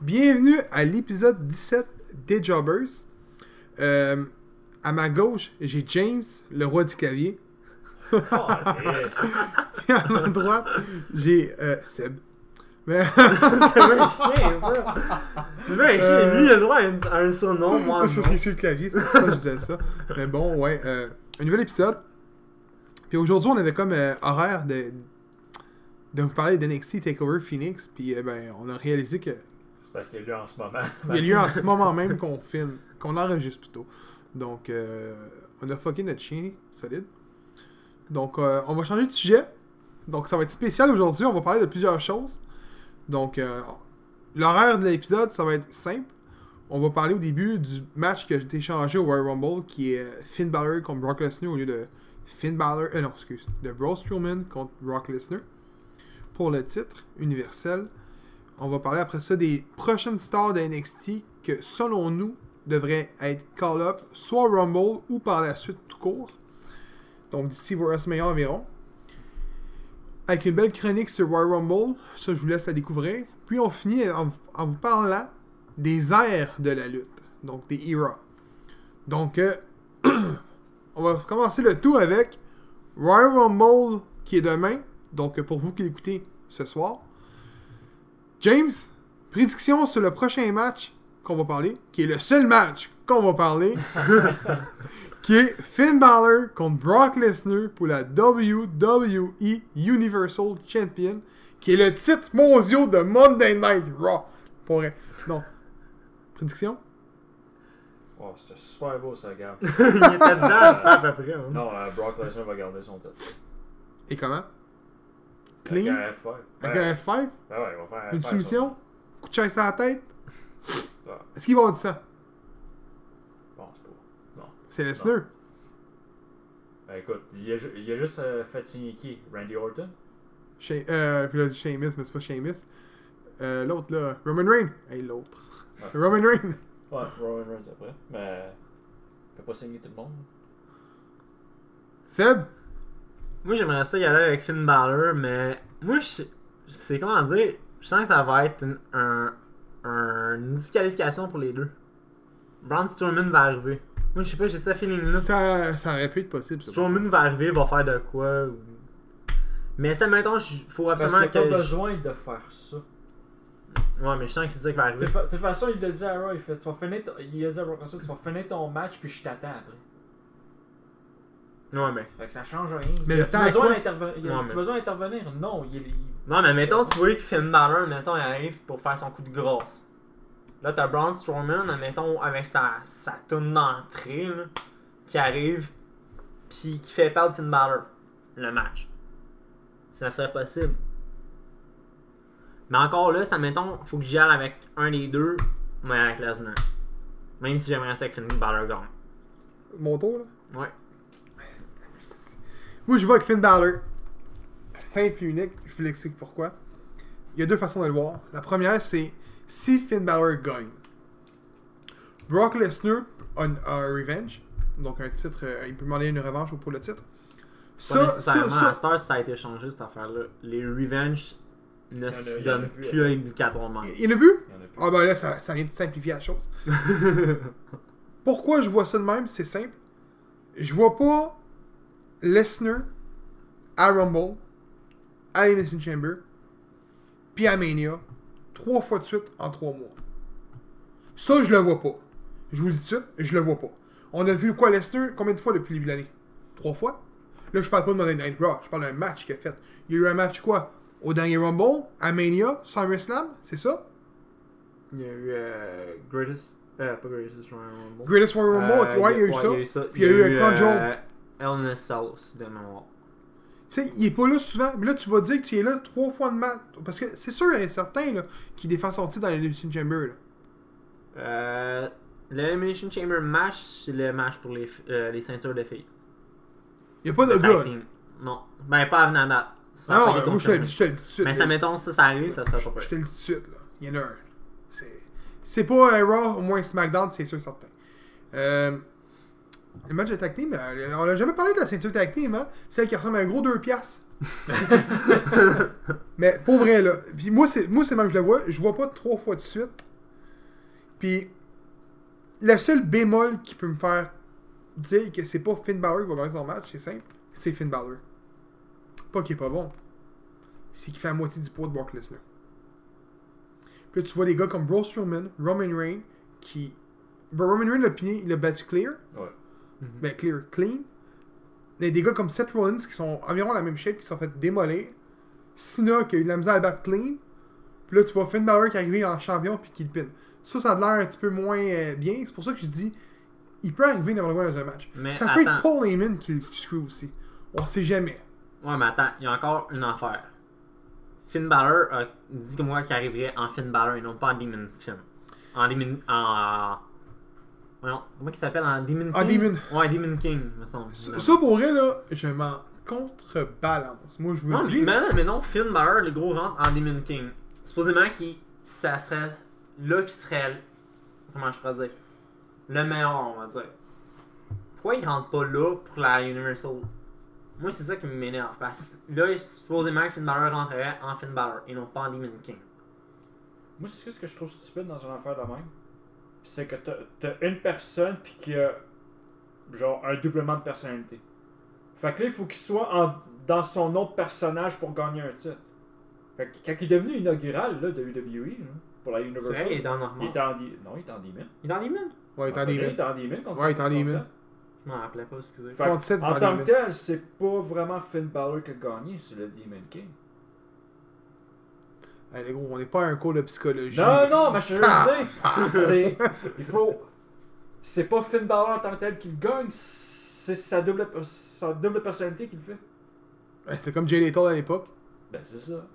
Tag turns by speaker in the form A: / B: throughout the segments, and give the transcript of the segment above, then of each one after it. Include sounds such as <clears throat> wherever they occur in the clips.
A: Bienvenue à l'épisode 17 des Jobbers. Euh, à ma gauche, j'ai James, le roi du clavier.
B: Oh, yes.
A: Puis à ma droite, j'ai euh, Seb. Mais-
C: C'est bien chien, ça. C'est bien chien.
A: Euh,
C: Lui, il a le droit à un, à un surnom, moi,
A: je
C: non.
A: suis sur le clavier, c'est pour ça que je disais ça. Mais bon, ouais. euh, un nouvel épisode. Puis aujourd'hui, on avait comme euh, horaire de, de vous parler d'NXT TakeOver Phoenix. Puis ben, on a réalisé que
B: parce qu'il y a lieu en ce moment. <laughs>
A: Il y a lieu en ce moment même qu'on filme, qu'on enregistre plutôt. Donc, euh, on a fucké notre chien, solide. Donc, euh, on va changer de sujet. Donc, ça va être spécial aujourd'hui. On va parler de plusieurs choses. Donc, euh, l'horaire de l'épisode, ça va être simple. On va parler au début du match qui a été changé au Royal Rumble, qui est Finn Balor contre Brock Lesnar au lieu de Finn Balor. Euh, non, excuse. De Braun Strowman contre Brock Lesnar pour le titre universel. On va parler après ça des prochaines stars de NXT que, selon nous, devraient être call-up soit Rumble ou par la suite tout court. Donc d'ici WrestleMania environ. Avec une belle chronique sur Royal Rumble, ça je vous laisse la découvrir. Puis on finit en, vous parlant des airs de la lutte, donc des eras. Donc euh, <clears throat> on va commencer le tout avec Royal Rumble qui est demain. Donc pour vous qui l'écoutez ce soir. James, prédiction sur le prochain match qu'on va parler, qui est le seul match qu'on va parler, <laughs> qui est Finn Balor contre Brock Lesnar pour la WWE Universal Champion, qui est le titre mondial de Monday Night Raw. Pour. Non. Prédiction?
B: Oh, c'était super beau ça, gars. <laughs>
C: il était dedans, à peu près. hein.
B: Non, euh, Brock Lesnar va garder son titre.
A: Et comment? Clean?
B: Avec un F5.
A: Avec
B: Ouais.
A: un F5?
B: Ben ouais, faire un
A: Une
B: F5,
A: soumission? Coup de chaise à la tête?
B: ça.
A: Est-ce qu'il va avoir du sang?
B: Bon, c'est pas. Non.
A: C'est Lesnar.
B: Ben écoute, il a, il a juste euh, fait signer qui Randy Orton
A: Shea- euh, puis là, Sheamus, mais c'est pas Sheamus. Euh, l'autre, là. Roman Reigns. Hey, l'autre.
B: Ouais.
A: Roman Reigns.
B: Ouais, Roman Reigns après. Mais. Il peut pas signer tout le monde.
A: Seb?
C: Moi, j'aimerais ça y aller avec Finn Balor, mais moi, je je sais comment dire. Je sens que ça va être une, un, un- une disqualification pour les deux. Braun Strowman va arriver. Moi, je sais pas, j'ai ce feeling-là.
A: Ça, ça aurait pu être possible. ça.
C: Strowman va arriver, va faire de quoi. ou- Mais ça, mettons, il faut
B: C'est
C: absolument
B: a
C: que.
B: pas besoin de faire ça.
C: Ouais, mais je sens qu'il sait qu'il va
B: De
C: arriver.
B: toute fa- de toute façon, il l'a dit à Raw, il, fait, tu vas finir ton- il a dit à Brock tu vas finir ton match puis je t'attends après.
C: Ouais, mais.
B: Fait que ça change rien.
A: Mais
B: Il
A: le temps
B: besoin
A: quoi?
B: d'interve- il a-
C: Ouais,
B: tu
C: mais-
B: besoin d'intervenir? Non, il, il-
C: Non, mais mettons, tu vois que Finn Balor, mettons, il arrive pour faire son coup de grâce. Là, t'as Braun Strowman, mettons, avec sa, sa tourne d'entrée, là, qui arrive, puis qui fait perdre Finn Balor le match. Ça serait possible. Mais encore là, ça, mettons, faut que j'y aille avec un des deux, mais avec Lesnar. Même si j'aimerais ça que Finn Balor gagne.
A: Mon tour, là?
C: Ouais.
A: Moi, je vois avec Finn Balor. Simple et unique. Je vous l'explique pourquoi. Il y a deux façons de le voir. La première, c'est si Finn Balor gagne. Brock Lesnar a, un- revenge. Donc, un titre. euh, il peut demander une revanche pour le titre.
C: Pas
A: Ça, ça,
C: nécessairement,
A: ça-
C: à Star, ça a été changé cette affaire-là. Les Revenge ne se donnent
B: plus, après.
C: obligatoirement.
A: Il y en a
B: plus.
A: Ah ben là, ça, ça vient de simplifier la chose. <laughs> Pourquoi je vois ça de même? C'est simple. Je vois pas Lesnar à Rumble, à Elimination Chamber, puis à Mania, trois fois de suite en trois mois. Ça, je le vois pas. Je vous le dis tout de suite, je le vois pas. On a vu quoi Lesnar combien de fois depuis le début de l'année? Trois fois? Là, je parle pas de Monday Night Raw, je parle d'un match qu'il a fait. Il y a eu un match quoi? Au dernier Rumble, à Mania, SummerSlam, c'est ça?
C: Il y a eu euh, Greatest. Euh, pas Greatest Royal Rumble.
A: Greatest Royal Rumble,
C: Euh,
A: ouais, il y a eu ça. Puis il y a eu un Crown
C: Euh, a Cells de mémoire.
A: Tu sais, il est pas là souvent. Mais là, tu vas dire que tu es là trois fois de match. Parce que c'est sûr et certain qu'il défend son titre dans l'Elimination Chamber. Là.
C: Euh, L'Elimination Chamber match, c'est le match pour les, euh, les ceintures de filles.
A: Il y a pas de gars.
C: Non. Ben, pas date. Ça a
A: Non, euh, moi je te le dis je te le dis tout de suite.
C: Mais
A: là.
C: ça, mettons, ça, ça arrive, ça serait
A: Je
C: pas
A: je te le dis tout de suite. Là. Il y en a un. C'est c'est pas un Raw, au moins SmackDown, c'est sûr et certain. Euh, le match de tag team, euh, on a jamais parlé de la ceinture tag team, hein? Celle qui ressemble à un gros 2 piastres. <laughs> Mais pour vrai, là. Puis moi, c'est moi c'est le même que je le vois. Je vois pas trois fois de suite Puis, le seul bémol qui peut me faire dire que c'est pas Finn Balor qui va gagner son match, c'est simple, c'est Finn Balor. Pas qu'il est pas bon, c'est qu'il fait la moitié du poids de Brock Lesnar. Puis là, tu vois des gars comme Braun Strowman, Roman Reigns, qui. Ben, Roman Reigns l'a piné, il l'a battu clear.
B: Ouais.
A: Ben, clear, clean. Il y a des gars comme Seth Rollins qui sont environ la même shape, qui sont fait démolir. Cena qui a eu de la misère à battre clean. Puis là, tu vois Finn Balor qui est arrivé en champion puis qui le pin. Ça, ça a l'air un petit peu moins euh, bien. C'est pour ça que je dis, il peut arriver n'importe quoi dans un match.
C: Mais
A: ça peut être. Paul Heyman qui le screw aussi. On sait jamais.
C: Ouais, mais attends, il y a encore une affaire. Finn Balor a dit que moi qu'il arriverait en Finn Balor et non pas en Demon Finn. En Demon. En. Voyons, comment il s'appelle? En Demon King?
A: En Demon.
C: Ouais, Demon King, me semble.
A: Ça, ça, pour vrai, là, je m'en contrebalance. Moi, je vous
C: Non,
A: le dis.
C: mais non, mais non, Finn Balor, le gros rentre en Demon King. Supposément qu'il. Ça serait. Là qui serait. Comment je pourrais dire Le meilleur, on va dire. Pourquoi il rentre pas là pour la Universal? Moi, c'est ça qui m'énerve. Parce que là, supposément que Finn Balor rentrerait en Finn Balor et non pas en Demon King.
B: Moi, c'est ce que je trouve stupide dans une affaire de même. C'est que t'as une personne puis qu'il y a genre un doublement de personnalité. Fait que là, il faut qu'il soit en- dans son autre personnage pour gagner un titre. Fait que quand il est devenu inaugural là, de WWE là, pour la
C: C'est
B: Universal,
C: vrai, il est dans
B: il était en di- Non, il était en Demon.
C: Il est dans Demon
A: Ouais,
B: Il
A: minutes.
B: était en Demon contre
A: Ouais, il était en
B: ça.
C: Je m'en rappelais pas, excusez.
B: Fait en tant que tel, c'est pas vraiment Finn Balor qui a gagné, c'est le Demon King.
A: Allez, gros, on n'est pas à un cours de psychologie.
B: Non, non, mais je le sais. <laughs> C'est. Il faut. C'est pas Finn Balor en tant que tel qui le gagne, c'est sa double, sa double personnalité qui le fait.
A: Ouais, C'était comme Jay Lethal à l'époque.
B: Ben, c'est ça.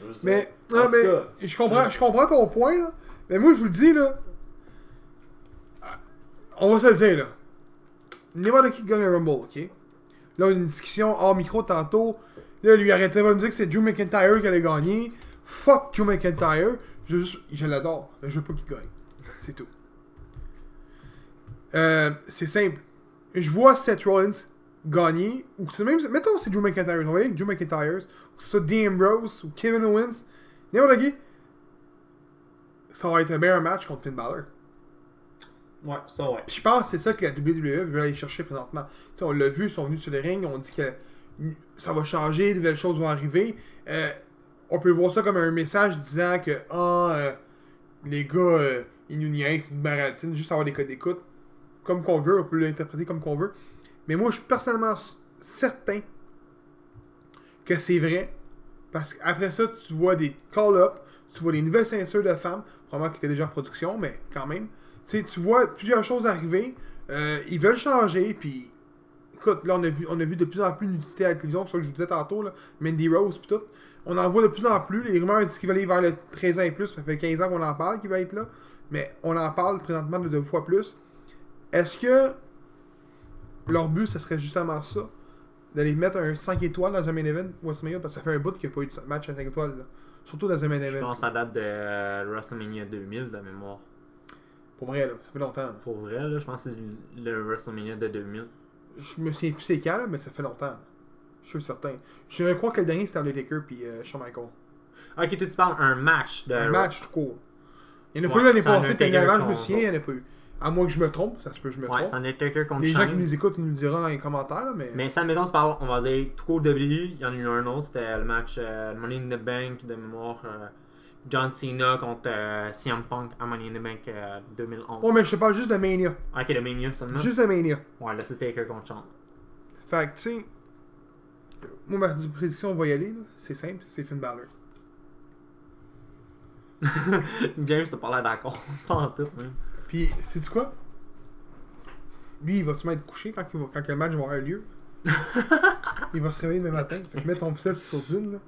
B: Je.
A: Mais, non, mais
B: cas,
A: je comprends, je comprends ton point, là. Mais moi, je vous le dis, là. On va se le dire, là. N'importe qui gagne un Rumble, ok? Là, on a une discussion hors micro tantôt. Là, lui pas de me dire que c'est Drew McIntyre qui allait gagner. Fuck Drew McIntyre. Je, l'adore. Je veux pas qu'il gagne. C'est tout. Euh, c'est simple. Je vois Seth Rollins gagner. Ou c'est même. Mettons c'est Drew McIntyre. On va avec Drew McIntyre. Ou que ce soit Dean Ambrose ou Kevin Owens. N'importe qui. Ça va être un meilleur match contre Finn Balor.
C: Ouais, ça ouais.
A: Puis je pense que c'est ça que la WWE veut aller chercher présentement. Tu sais, on l'a vu, ils sont venus sur le ring, on dit que ça va changer, de nouvelles choses vont arriver. Euh, on peut voir ça comme un message disant que ah, euh, les gars, euh, ils nous niaisent, ils juste avoir des codes d'écoute. Comme qu'on veut, on peut l'interpréter comme qu'on veut. Mais moi, je suis personnellement certain que c'est vrai. Parce qu'après ça, tu vois des call-ups, tu vois des nouvelles ceintures de femmes, probablement qui étaient déjà en production, mais quand même. Tu sais, tu vois plusieurs choses arriver. euh, ils veulent changer, puis écoute, là, on a vu, on a vu de plus en plus d'unité à la télévision, c'est ça que je vous disais tantôt, là, Mandy Rose, puis tout. On en voit de plus en plus. Les rumeurs disent qu'il va aller vers le 13 ans et plus. Ça fait 15 ans qu'on en parle qu'il va être là. Mais on en parle présentement de deux fois plus. Est-ce que leur but, ce serait justement ça? D'aller mettre un 5 étoiles dans un main event? WrestleMania Parce que ça fait un bout qu'il n'y a pas eu de match à 5 étoiles. là. Surtout dans un main
C: Je
A: event.
C: pense que ça date de euh, WrestleMania 2000 de mémoire.
A: Pour vrai, là. Ça fait longtemps. là.
C: Pour vrai, là, je pense que c'est le WrestleMania de 2000.
A: Je me souviens plus c'est quand, là, mais ça fait longtemps. Je suis certain. Je crois que le dernier c'était Undertaker puis euh, Shawn Michaels.
C: Ok, toi tu parles un match de.
A: Un match tout court. Il n'y en a
C: Ouais,
A: pas eu l'année passée, puis avant, je me souviens, il n'y en a pas eu. À moins que je me trompe, ça se peut que je me
C: Ouais,
A: trompe.
C: Undertaker contre
A: Les gens qui nous écoutent, ils nous le diront dans les commentaires, là, mais.
C: Mais ça, mettons, tu parles, on va dire, tout court WWE, il y en a eu un autre, c'était le match euh, Money in the Bank de mémoire. euh, John Cena contre euh, CM Punk à Money in the Bank euh, 2011.
A: Oh, mais je te parle juste de Mania.
C: Ok, le Mania seulement.
A: Juste de Mania.
C: Ouais, là c'est Taker contre Shawn.
A: Fait que, tu sais. Moi, ma prédiction, on va y aller. C'est simple, c'est Finn Balor. <laughs>
C: James a pas l'air d'accord. <laughs> pas en tout, même.
A: Puis, sais-tu quoi? Lui, il va se mettre couché quand, il va- quand le match va avoir lieu. <laughs> il va se réveiller demain matin. Fait que mets ton pistolet sur Sourdine, là.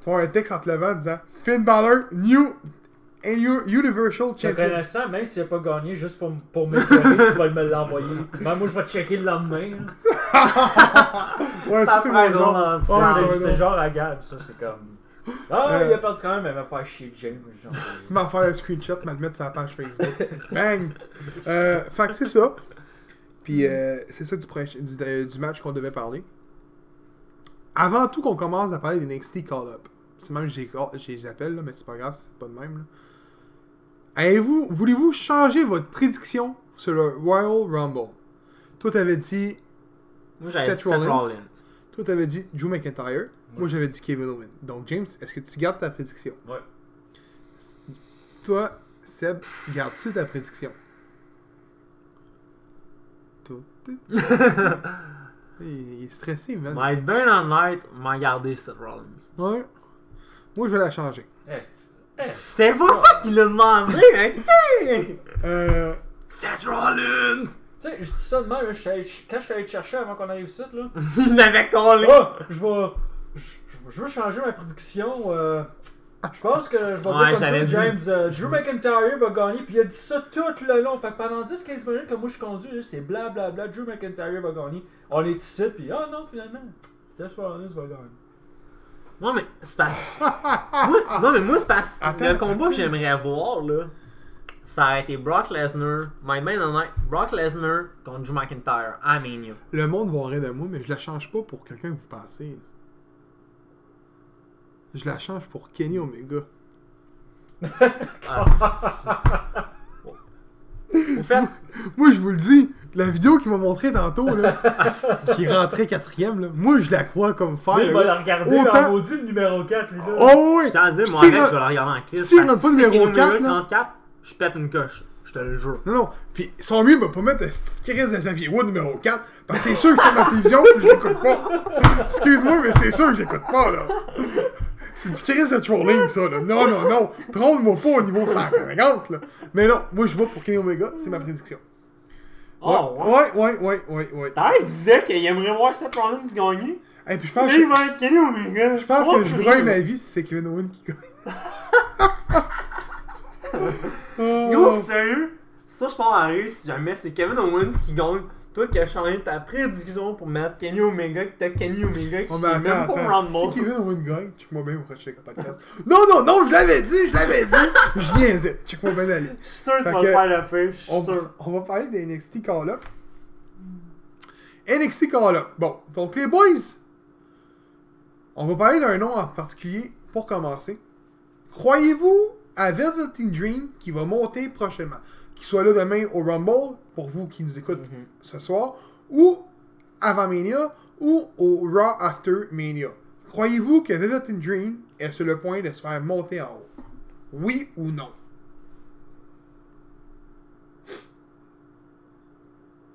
A: Tu vas avoir un texte en te levant disant Finn Balor, new, new Universal Champion.
B: connaissant, même s'il n'a pas gagné, juste pour, pour m'éclairer, tu vas me l'envoyer. Ben, moi, je vais checker le lendemain. <laughs>
A: Ouais, ça,
C: Ça
A: c'est mon genre.
B: C'est- genre à Gab, ça, c'est comme. Ah,
A: Euh.
B: il a perdu quand même, mais il va faire chier James. Genre.
A: Tu m'en faire un screenshot, le mettre sur la page Facebook. Bang! Euh, fait que c'est ça. Puis euh, c'est ça du, euh, du match qu'on devait parler. Avant tout qu'on commence à parler des NXT Call-Up. C'est même que j'ai- je les appelle, là, mais c'est pas grave, c'est pas de même. là. Avez-vous, voulez-vous changer votre prédiction sur le Royal Rumble? Toi, t'avais dit,
C: Moi, j'avais
A: Seth
C: dit Seth
A: Rollins.
C: Rollins.
A: toi, t'avais dit Drew McIntyre. Moi, j'avais dit Kevin Owens. Donc, James, est-ce que tu gardes ta prédiction?
B: Ouais.
A: Toi, Seb, gardes-tu ta prédiction? <laughs> Il est stressé, man.
C: M'a être bien honnête, m'a gardé Seth Rollins.
A: Ouais. Moi, je vais la changer.
B: Eh, c'est-
C: pas ça qu'il a demandé, ok?
A: Euh.
C: Seth Rollins!
B: Tu sais, je dis ça de même, là, je suis allé- je- quand je suis allé te chercher avant qu'on arrive ici, là. <laughs>
C: Il l'avait collé.
B: Oh, je vais. Je, je- je veux changer ma prédiction. euh, je pense que je vais
C: Ouais,
B: dire comme
C: j'avais
B: toi,
C: dit.
B: James. euh, Drew McIntyre va gagner. Puis il a dit ça tout le long. Fait que pendant 10-15 minutes que moi je conduis, là, c'est blablabla. Drew McIntyre va gagner. On est ici. Puis ah non, finalement, Seth Rollins va gagner.
C: Non, mais c'est parce. moi, non, mais moi, c'est parce.
A: Attends,
C: le combat
A: attends.
C: que j'aimerais voir, là, ça a été Brock Lesnar, my main honnête, Brock Lesnar contre Drew McIntyre à Mania.
A: Le monde va rire de moi, mais je la change pas pour quelqu'un que vous pensez. là. Je la change pour Kenny Omega.
C: Ah, Au fait, <laughs>
A: Moi, je vous le dis, la vidéo qu'il m'a montré tantôt, là, <laughs> qui rentrait quatrième, là, moi, je la crois comme faire.
B: Lui, il va la regarder
A: Autant-
B: en maudit le numéro 4, lui là.
A: Oh, oui!
C: je moi,
A: Si,
C: avec,
A: là-
C: je vais la regarder en crise.
A: si, a
C: que
A: pas le numéro
C: Kenny
A: 4,
C: Omega
A: là.
C: 34, je pète une coche. Je te le jure.
A: Non, non. Puis, son mieux, il va pas mettre un petit crise de Xavier Wood numéro 4, parce que c'est sûr que c'est ma télévision, puis je l'écoute pas. <laughs> Excuse-moi, mais c'est sûr que je l'écoute pas, là. C'est du crise de trolling, ça, là. Non, non, non. Troll-moi pas au niveau 150, là. Mais non, moi, je vais pour Kenny Omega, c'est ma prédiction.
C: Oh, ouais.
A: ouais, ouais, ouais, ouais, ouais.
C: T'as il disait qu'il aimerait voir Seth Rollins gagner.
A: Et puis, je pense, que,
C: va être Kenny Omega.
A: je pense que je brûle ma vie si c'est Kevin Owen qui gagne. <laughs>
C: Yo,
A: Oh.
C: sérieux? Ça, je parle à rire si jamais c'est Kevin Owens qui gagne. Toi qui as changé ta prédiction pour mettre Kenny Omega, que t'as Kenny Omega qui
A: Oh,
C: est
A: mais
C: même
A: attends,
C: pas
A: attends. Si Kevin Owen gagne, check-moi bien au prochain podcast. Non, non, non, je l'avais dit, je l'avais dit. Je niaisais. Check-moi bien aller.
C: Je suis sûr que tu vas faire la fin, je suis
A: On,
C: sûr.
A: on va parler des NXT Call-Up. NXT Call-Up. Bon, donc les boys, on va parler d'un nom en particulier pour commencer. Croyez-vous à Velveteen Dream qui va monter prochainement? Qu'il soit là demain au Rumble, pour vous qui nous écoutent
C: Mhm.
A: ce soir, ou avant Mania, ou au Raw After Mania. Croyez-vous que Velveteen Dream est sur le point de se faire monter en haut? Oui ou non?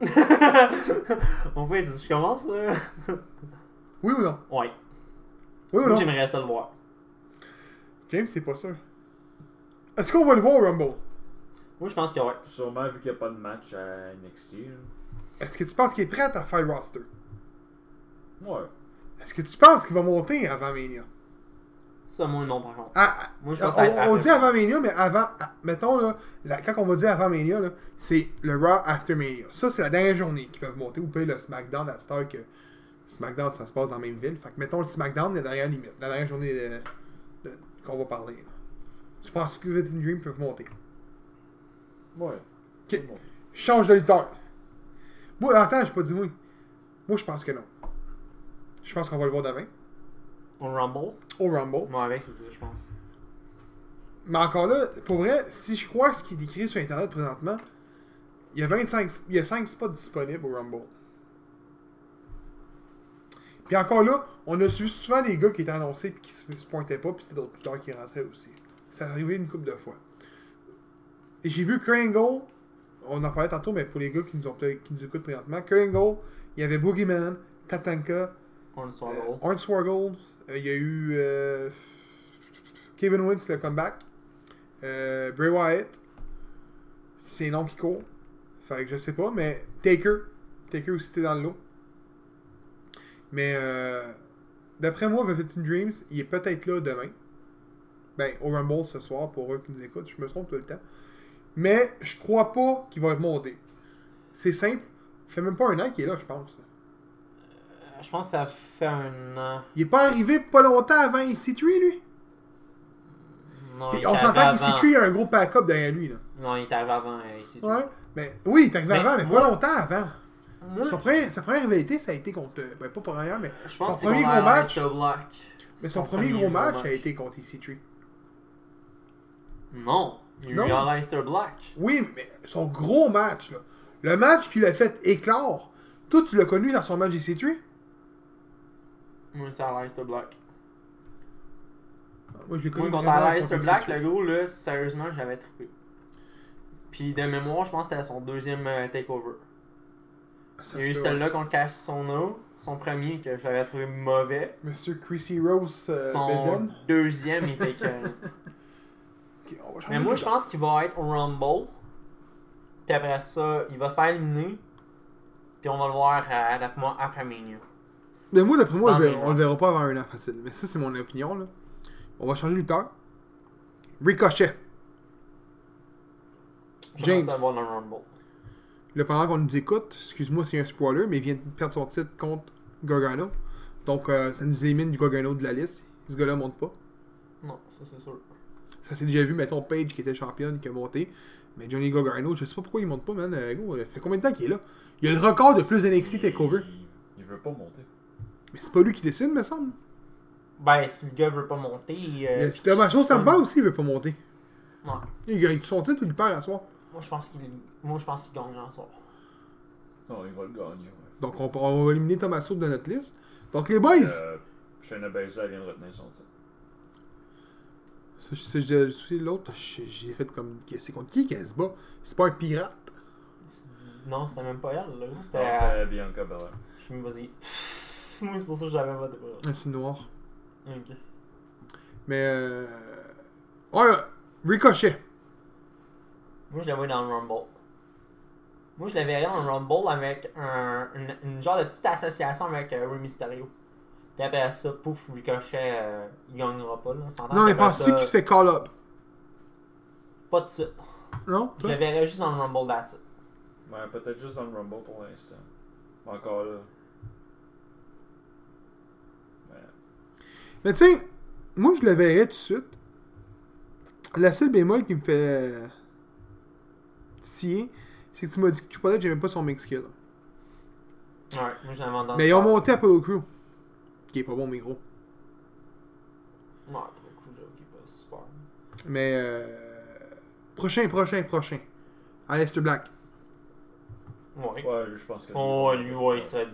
A: <laughs>
C: On fait, je commence là?
A: Oui ou non?
C: Ouais.
A: Oui ou non?
C: j'aimerais ça le voir.
A: James, c'est pas sûr. Est-ce qu'on va le voir au Rumble?
C: Moi, je pense que ouais.
B: Sûrement vu qu'il n'y a pas de match à NXT. là.
A: Est-ce que tu penses qu'il est prêt à faire le roster?
B: Ouais.
A: Est-ce que tu penses qu'il va monter avant Mania?
C: Ça, moi, non, par contre.
A: Ah, ah,
C: Moi, je pense que ça va être
A: on, on dit avant Mania, mais avant. ah, mettons, là, la- quand on va dire avant Mania, là, c'est le Raw After Mania. Ça, c'est la dernière journée qu'ils peuvent monter. Ou peut le SmackDown à Star que SmackDown, ça se passe dans la même ville. Fait que mettons le SmackDown, la dernière limite, la dernière journée de- de- qu'on va parler. là. Tu penses que Velvet Dream peuvent monter?
B: Ouais. Bon.
A: Change de lutteur. Moi, attends, j'ai pas dit oui. Moi, je pense que non. Je pense qu'on va le voir demain.
C: Au Rumble?
A: Au Rumble.
C: Moi, avec, c'est ça, je pense.
A: Mais encore là, pour vrai, si je crois ce qui est écrit sur Internet présentement, il y a 25, il y a 5 spots disponibles au Rumble. Puis encore là, on a su souvent des gars qui étaient annoncés puis qui se, se pointaient pas, puis c'était d'autres lutteurs qui rentraient aussi. Ça arrivait une couple de fois. Et j'ai vu Kringle, on en parlait tantôt, mais pour les gars qui nous, ont, peut- qui nous écoutent présentement, Kringle, il y avait Boogeyman, Tatanka,
C: On le soir
A: euh, Hornswoggle, euh, il y a eu euh, Kevin Owens, le comeback. Bray Wyatt. C'est noms qui courent. Fait que je sais pas, mais Taker. Taker aussi était dans le lot. Mais euh, d'après moi, Velvet Dreams, il est peut-être là demain. Ben, au Rumble ce soir, pour eux qui nous écoutent. Je me trompe tout le temps. Mais je crois pas qu'il va remonter. C'est simple. Il fait même pas un an qu'il est là, je pense.
C: Euh, Je pense que ça fait un an.
A: Il est pas arrivé pas longtemps avant EC3, lui?
C: Non,
A: Puis
C: il
A: on s'entend
C: arrivé
A: qu'EC3 a un gros backup derrière lui. Là.
C: Non, il est arrivé avant euh, ici.
A: Ouais. Mais oui, il est arrivé
C: Mais
A: avant, mais
C: moi-
A: pas longtemps avant.
C: Moi,
A: Son premier- sa première rivalité, ça a été contre. Ben, pas pour rien, mais.
C: je pense
A: son premier gros match-. Mais son, premier, gros match, a été contre EC3.
C: Non. Il y a
A: Non.
C: eu Aleister Black.
A: Oui, mais son gros match, là. Le match qu'il a fait éclore. Toi, tu l'as connu dans son match GC3?
C: Moi, c'est Aleister Black.
A: Moi, je l'ai connu
C: Moi, contre Aleister Black,
A: GC3.
C: le gros, là, sérieusement, j'avais trippé. Puis de mémoire, je pense que c'était son deuxième euh, takeover.
A: Ça
C: Il y a eu celle-là contre Cash Sono, son premier que j'avais trouvé mauvais.
A: Monsieur Chrissy Rose euh,
C: son
A: Beden.
C: deuxième, il était écœurant. <laughs>
A: Ok, on va changer
C: Mais moi, je pense qu'il va être au Rumble. Puis après ça, il va se faire éliminer. Puis on va le voir, d'après moi, après Mania.
A: Mais moi, d'après moi, on le verra- on le verra pas avant un an facile. Mais ça, c'est mon opinion, là. On va changer de lutteur. Ricochet.
C: Je
A: James.
C: pense Rumble.
A: Le pendant qu'on nous écoute, excuse-moi c'est un spoiler, mais il vient de perdre son titre contre Gargano. Donc, euh, ça nous élimine du Gargano de la liste. Ce gars-là monte pas.
C: Non, ça c'est sûr.
A: Ça s'est déjà vu, mettons, Page qui était championne, qui a monté. Mais Johnny Gargano, je sais pas pourquoi il monte pas, man. Euh, ça fait combien de temps qu'il est là? Il a le record de plus NXT Takeover.
B: Il, il veut pas monter.
A: Mais c'est pas lui qui décide, me semble.
C: Ben, si le gars veut pas monter. Euh,
A: Thomas
C: qu'il
A: Chose, ça me bat aussi, il veut pas monter.
C: Ouais.
A: Il gagne son titre ou il perd à soir?
C: Moi, je pense qu'il Moi, je pense qu'il gagne en soir.
B: Non, il va le gagner. Ouais.
A: Donc, on, on va éliminer Thomas de notre liste. Donc, les boys,
B: Euh, Shayna Baszler vient de retenir son titre.
A: C'est l'autre, j'ai fait comme. C'est contre qui qu'elle se bat? C'est pas un pirate?
C: Non, c'était même pas elle, là.
B: Non,
C: C'était.
B: c'est Bianca Belair.
C: Je me vas-y. <laughs> Moi, c'est pour ça que j'avais voté pour elle.
A: Un c'est noir.
C: Ok.
A: Mais. Euh... Ouais, Ricochet.
C: Moi, je la vois dans le Rumble. Moi, je la verrais dans le Rumble avec un, une, une genre de petite association avec euh, Rey Mysterio. Puis après ça, pouf, Ricochet, euh, il gagnera pas, là. on s'entend.
A: Non, mais penses-tu
C: ça,
A: qu'il se fait call up?
C: Pas de suite.
A: Non?
C: Je
A: toi?
C: la verrais juste dans le Rumble, that's it.
B: Ouais, peut-être juste dans le Rumble pour l'instant. Encore là. Ouais.
A: Mais tu sais, moi je le verrais tout de suite. La seule bémol qui me fait. euh, titiller, c'est que tu m'as dit que Chupada, j'aimais pas son mix skill.
C: Ouais, moi, je l'avais dans
A: Mais ils ont monté Apollo Crew. Qui est pas bon, mais gros.
C: Ouais, pour le coup, j'avoue qu'il est pas super.
A: Mais. Euh... Prochain, prochain, prochain. Aleister Black.
C: Ouais.
B: Ouais, je pense que.
C: Oh, lui, ouais, il serait.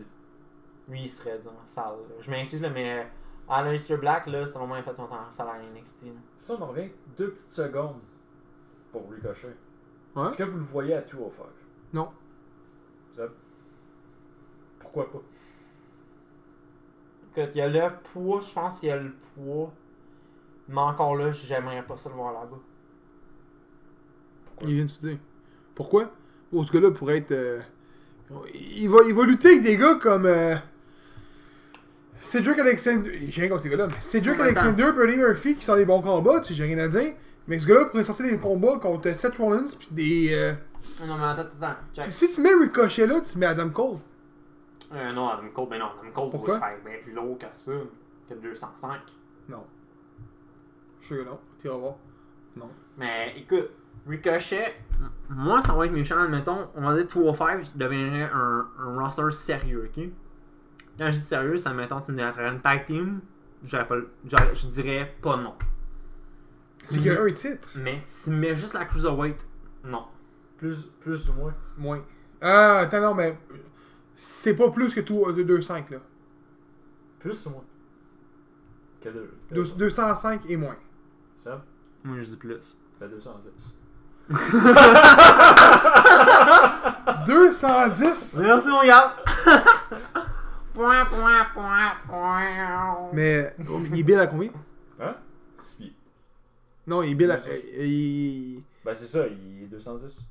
C: Lui, il serait dû en salle. là. Je m'excuse, là, mais Aleister Black, là, selon moi, il a fait son temps en à NXT. là.
B: Ça, on en revient deux petites secondes pour Ricochet.
A: Ouais.
B: Est-ce que vous le voyez à 205
A: Non.
B: Ça- Pourquoi pas?
C: Il y a le poids, je pense qu'il y a le poids. Mais encore là, j'aimerais pas ça le voir là-bas.
B: Pourquoi
A: Il vient de se dire. Pourquoi? Oh, ce gars-là pourrait être. euh, Il, va, il va lutter avec des gars comme. euh, Cedric Alexander. J'ai rien contre ces gars-là, mais Cedric
C: En.
A: Alexander, Bernie Murphy qui sont des bons combats, tu sais, j'ai rien à dire. Mais ce gars-là pourrait sortir des combats contre Seth Rollins pis des. euh,
C: Non, mais attends, attends, check.
A: Si si tu mets Ricochet là, tu mets Adam Cole.
C: Euh, non, Adam Cole, ben non, Adam Cole
A: Pourquoi?
C: pourrait faire bien plus lourd que ça, que 205.
A: Non. Je suis que non. Tu vas voir. Non.
C: Mais écoute, Ricochet, moi, ça va être méchant, admettons, on va dire 205 deviendrait un, un roster sérieux, ok? Quand je dis sérieux, ça mettons, tu me dirais une tag team, pas, je dirais pas non.
A: C'est qu'il y a un titre.
C: Mais tu mets juste la cruiserweight, non.
B: plus, plus ou moins
A: Moins. Ah, attends, non, mais. C'est pas plus que tout euh, 205 là.
B: Plus ou moins? Que deux. que
A: Deux-
B: deux.
A: 205 et moins.
B: Ça?
C: Moi, je dis plus.
B: fait 210.
A: 210 <laughs>
C: Merci, mon gars! <laughs> point, point, point, point.
A: Mais il est bill à combien?
B: Hein? Si-
A: Non, il est bill à. euh, il...
B: Ben c'est ça, il est 210.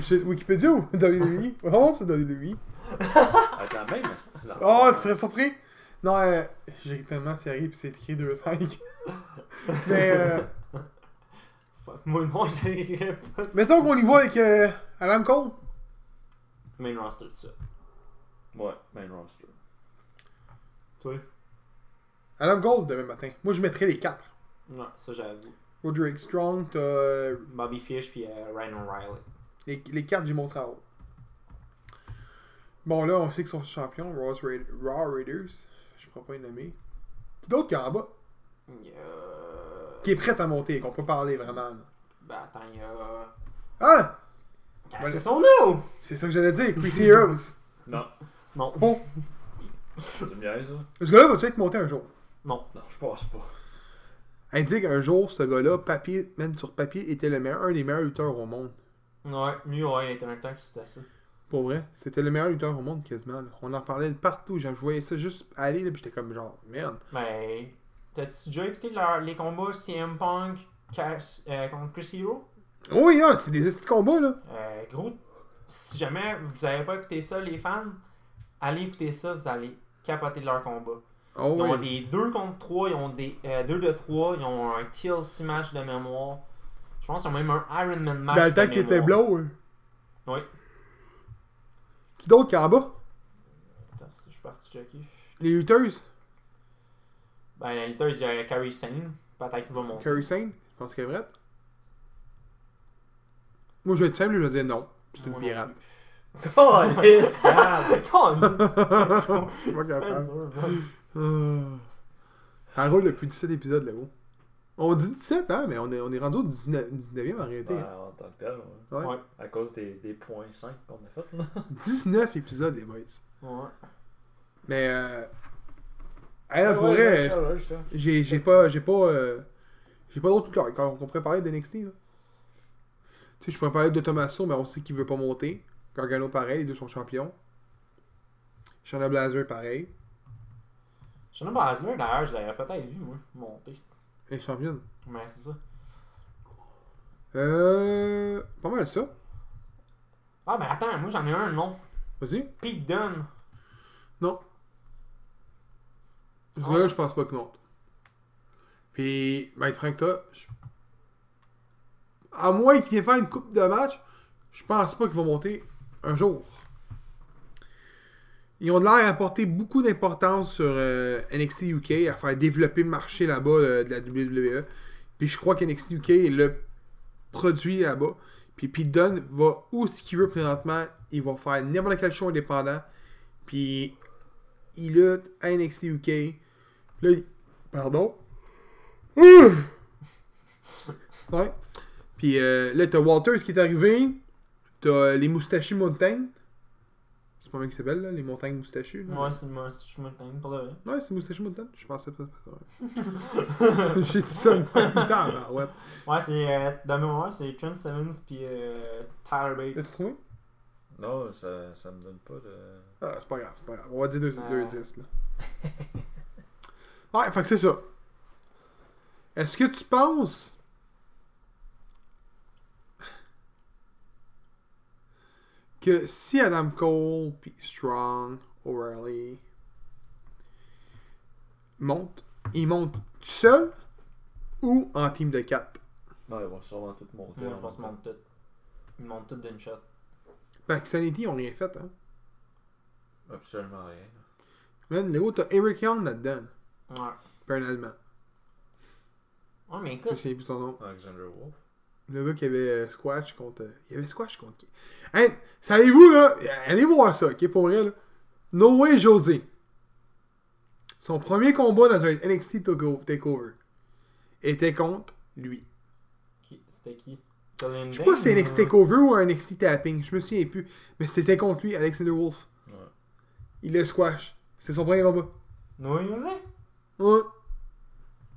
A: C'est Wikipédia ou <laughs> WWE Vraiment, c'est WWE
B: Avec la même style.
A: Oh, tu serais surpris Non, euh, j'ai tellement sérieux pis c'est écrit 2,5. <laughs> Mais, euh,
C: Moi, non, j'arriverais pas.
A: mettons qu'on y voit avec euh, Alan Cole.
C: Main roster, ça.
B: Ouais, main roster.
C: Toi?
A: Alan Cole demain matin. Moi, je mettrais les 4.
C: Non, ça, j'avoue.
A: Roderick Strong, t'as euh,
C: Bobby Fish puis euh, Ryan O'Reilly.
A: les, les 4, j'ai montré en haut. Bon, là, on sait qu'ils sont champions, Raw, Raid- Raw Raiders. Je pourrais pas les nommer. Qui d'autre qui est en bas?
C: Il y a...
A: qui est prête à monter, qu'on peut parler vraiment. là.
C: Ben attends, il y a.
A: Ah!
C: C'est son nom!
A: C'est ça que j'allais dire, Chris Heroes. <laughs>
B: Non,
C: Non.
A: Bon,
B: c'est une niaise, ça.
A: ce gars-là va-tu être monté un jour?
C: Non.
B: Non, je pense pas.
A: Indique un jour, ce gars-là, papier, même sur papier, était le meilleur, un des meilleurs lutteurs au monde.
C: Ouais, lui, ouais, il était un temps que c'était ça.
A: Pour vrai, c'était le meilleur lutteur au monde quasiment. là. On en parlait de partout, genre, je voyais ça juste aller, là, pis j'étais comme genre, merde.
C: Ben. T'as-tu déjà écouté leur- les combats CM Punk euh, contre Chris Hero?
A: Oui, hein, c'est des petits combats, là.
C: Euh, gros, si jamais vous avez pas écouté ça, les fans, allez écouter ça, vous allez capoter de leur combat.
A: Oh,
C: Ils ont
A: oui.
C: des 2 contre 3, ils ont des 2 de 3, ils ont un TLC match de mémoire. Je pense qu'ils ont même un Iron Man match.
A: Dans le temps qu'il était blond, là.
C: Oui.
A: Qui d'autre qui est en bas?
C: Attends, je suis parti checker.
A: Les lutteuses?
C: Ben, la lutteuse, il y a Carrie Sane. Peut-être qu'il va monter.
A: Curry Sane? Je pense qu'elle est vraie. Moi, je vais être simple, je vais dire non. C'est une pirate.
B: Oh, yes.
C: Oh,
A: Ah. Ça roule depuis 17 épisodes là-haut. On dit 17, hein, mais on est, on est rendu au 19, 19e en réalité.
B: Ouais,
A: hein.
B: en tant que tel, ouais.
A: Ouais.
C: Ouais.
B: À cause des, des points 5 qu'on a fait, là. <laughs>
A: 19 épisodes, les boys.
C: Ouais.
A: Mais, euh. hey, là, pour
B: Ouais,
A: vrai, j'ai j'ai pas. J'ai pas. euh, j'ai pas d'autres lutteurs. Quand on pourrait parler de NXT, là. Tu sais, je pourrais parler de Tommaso, mais on sait qu'il veut pas monter. Gargano, pareil, les deux sont champions. Shana Blazer, pareil.
C: Shayna Baszler, d'ailleurs, je l'avais peut-être vu, moi, monter.
A: Elle est championne.
C: Mais c'est ça.
A: Euh. Pas mal ça.
C: Ah, ben attends, moi j'en ai un nom.
A: Vas-y.
C: Pete Dunne.
A: Non.
C: Ah.
A: gars-là, je pense pas que non. Puis, Maître Frank, toi, je- à moins qu'il vienne faire une coupe de match, je pense pas qu'ils vont monter un jour. Ils ont l'air à apporter beaucoup d'importance sur euh, NXT UK, à faire développer le marché là-bas euh, de la WWE. Puis je crois qu'NXT UK est le produit là-bas. Puis Pete Dunne va où ce qu'il veut présentement. Il va faire n'importe quel show indépendant. Puis il lutte à NXT UK. Là, il- pardon? Ouais. Puis euh, là, t'as Walters qui est arrivé. T'as les Moustachus Mountain. C'est pas mal qui s'appelle, là, les montagnes moustachus. là.
C: Ouais, c'est me teins pour le vrai.
A: Ouais, c'est Moustache Mountain. Je pensais pas. ouais. <laughs> J'ai dit ça de même temps, ouais.
C: Ouais, c'est. Euh, dans mes mémoire, c'est Trent Simmons puis euh, Tyler Bate.
A: L'as-tu trouvé?
B: Non, ça, ça me donne pas de.
A: Ah, c'est pas grave, c'est pas grave. On va dire 2
C: Ah.
A: 10 là. Ouais, fait que c'est ça. Est-ce que tu penses que si Adam Cole puis Strong, O'Reilly montent, ils montent tout seuls ou en team de 4?
B: Non, ils vont sûrement tout monter.
C: Moi, je pense qu'ils montent tout. Ils montent tout d'une shot.
A: Fait que Sanity, ils ont rien fait, hein.
B: Absolument rien.
A: Man, Léo, t'as Eric Young là-dedans.
C: Ouais.
A: Puis un Allemand.
C: Ouais, mais
A: Je
C: écoute.
A: sais plus son nom.
B: Alexander Wolf.
A: Le gars qui avait euh, Squash contre. Il y avait Squash contre qui? Hein, savez-vous, là Allez voir ça, ok, pour vrai, là. No Way José. Son premier combat dans un NXT Takeover était contre lui.
C: C'était qui?
A: Je sais pas si c'est NXT Takeover ou un NXT Tapping, je me souviens plus. Mais c'était contre lui, Alexander Wolf.
B: Ouais.
A: Il le Squash. C'est son premier combat.
C: No Way Jose
A: Ouais.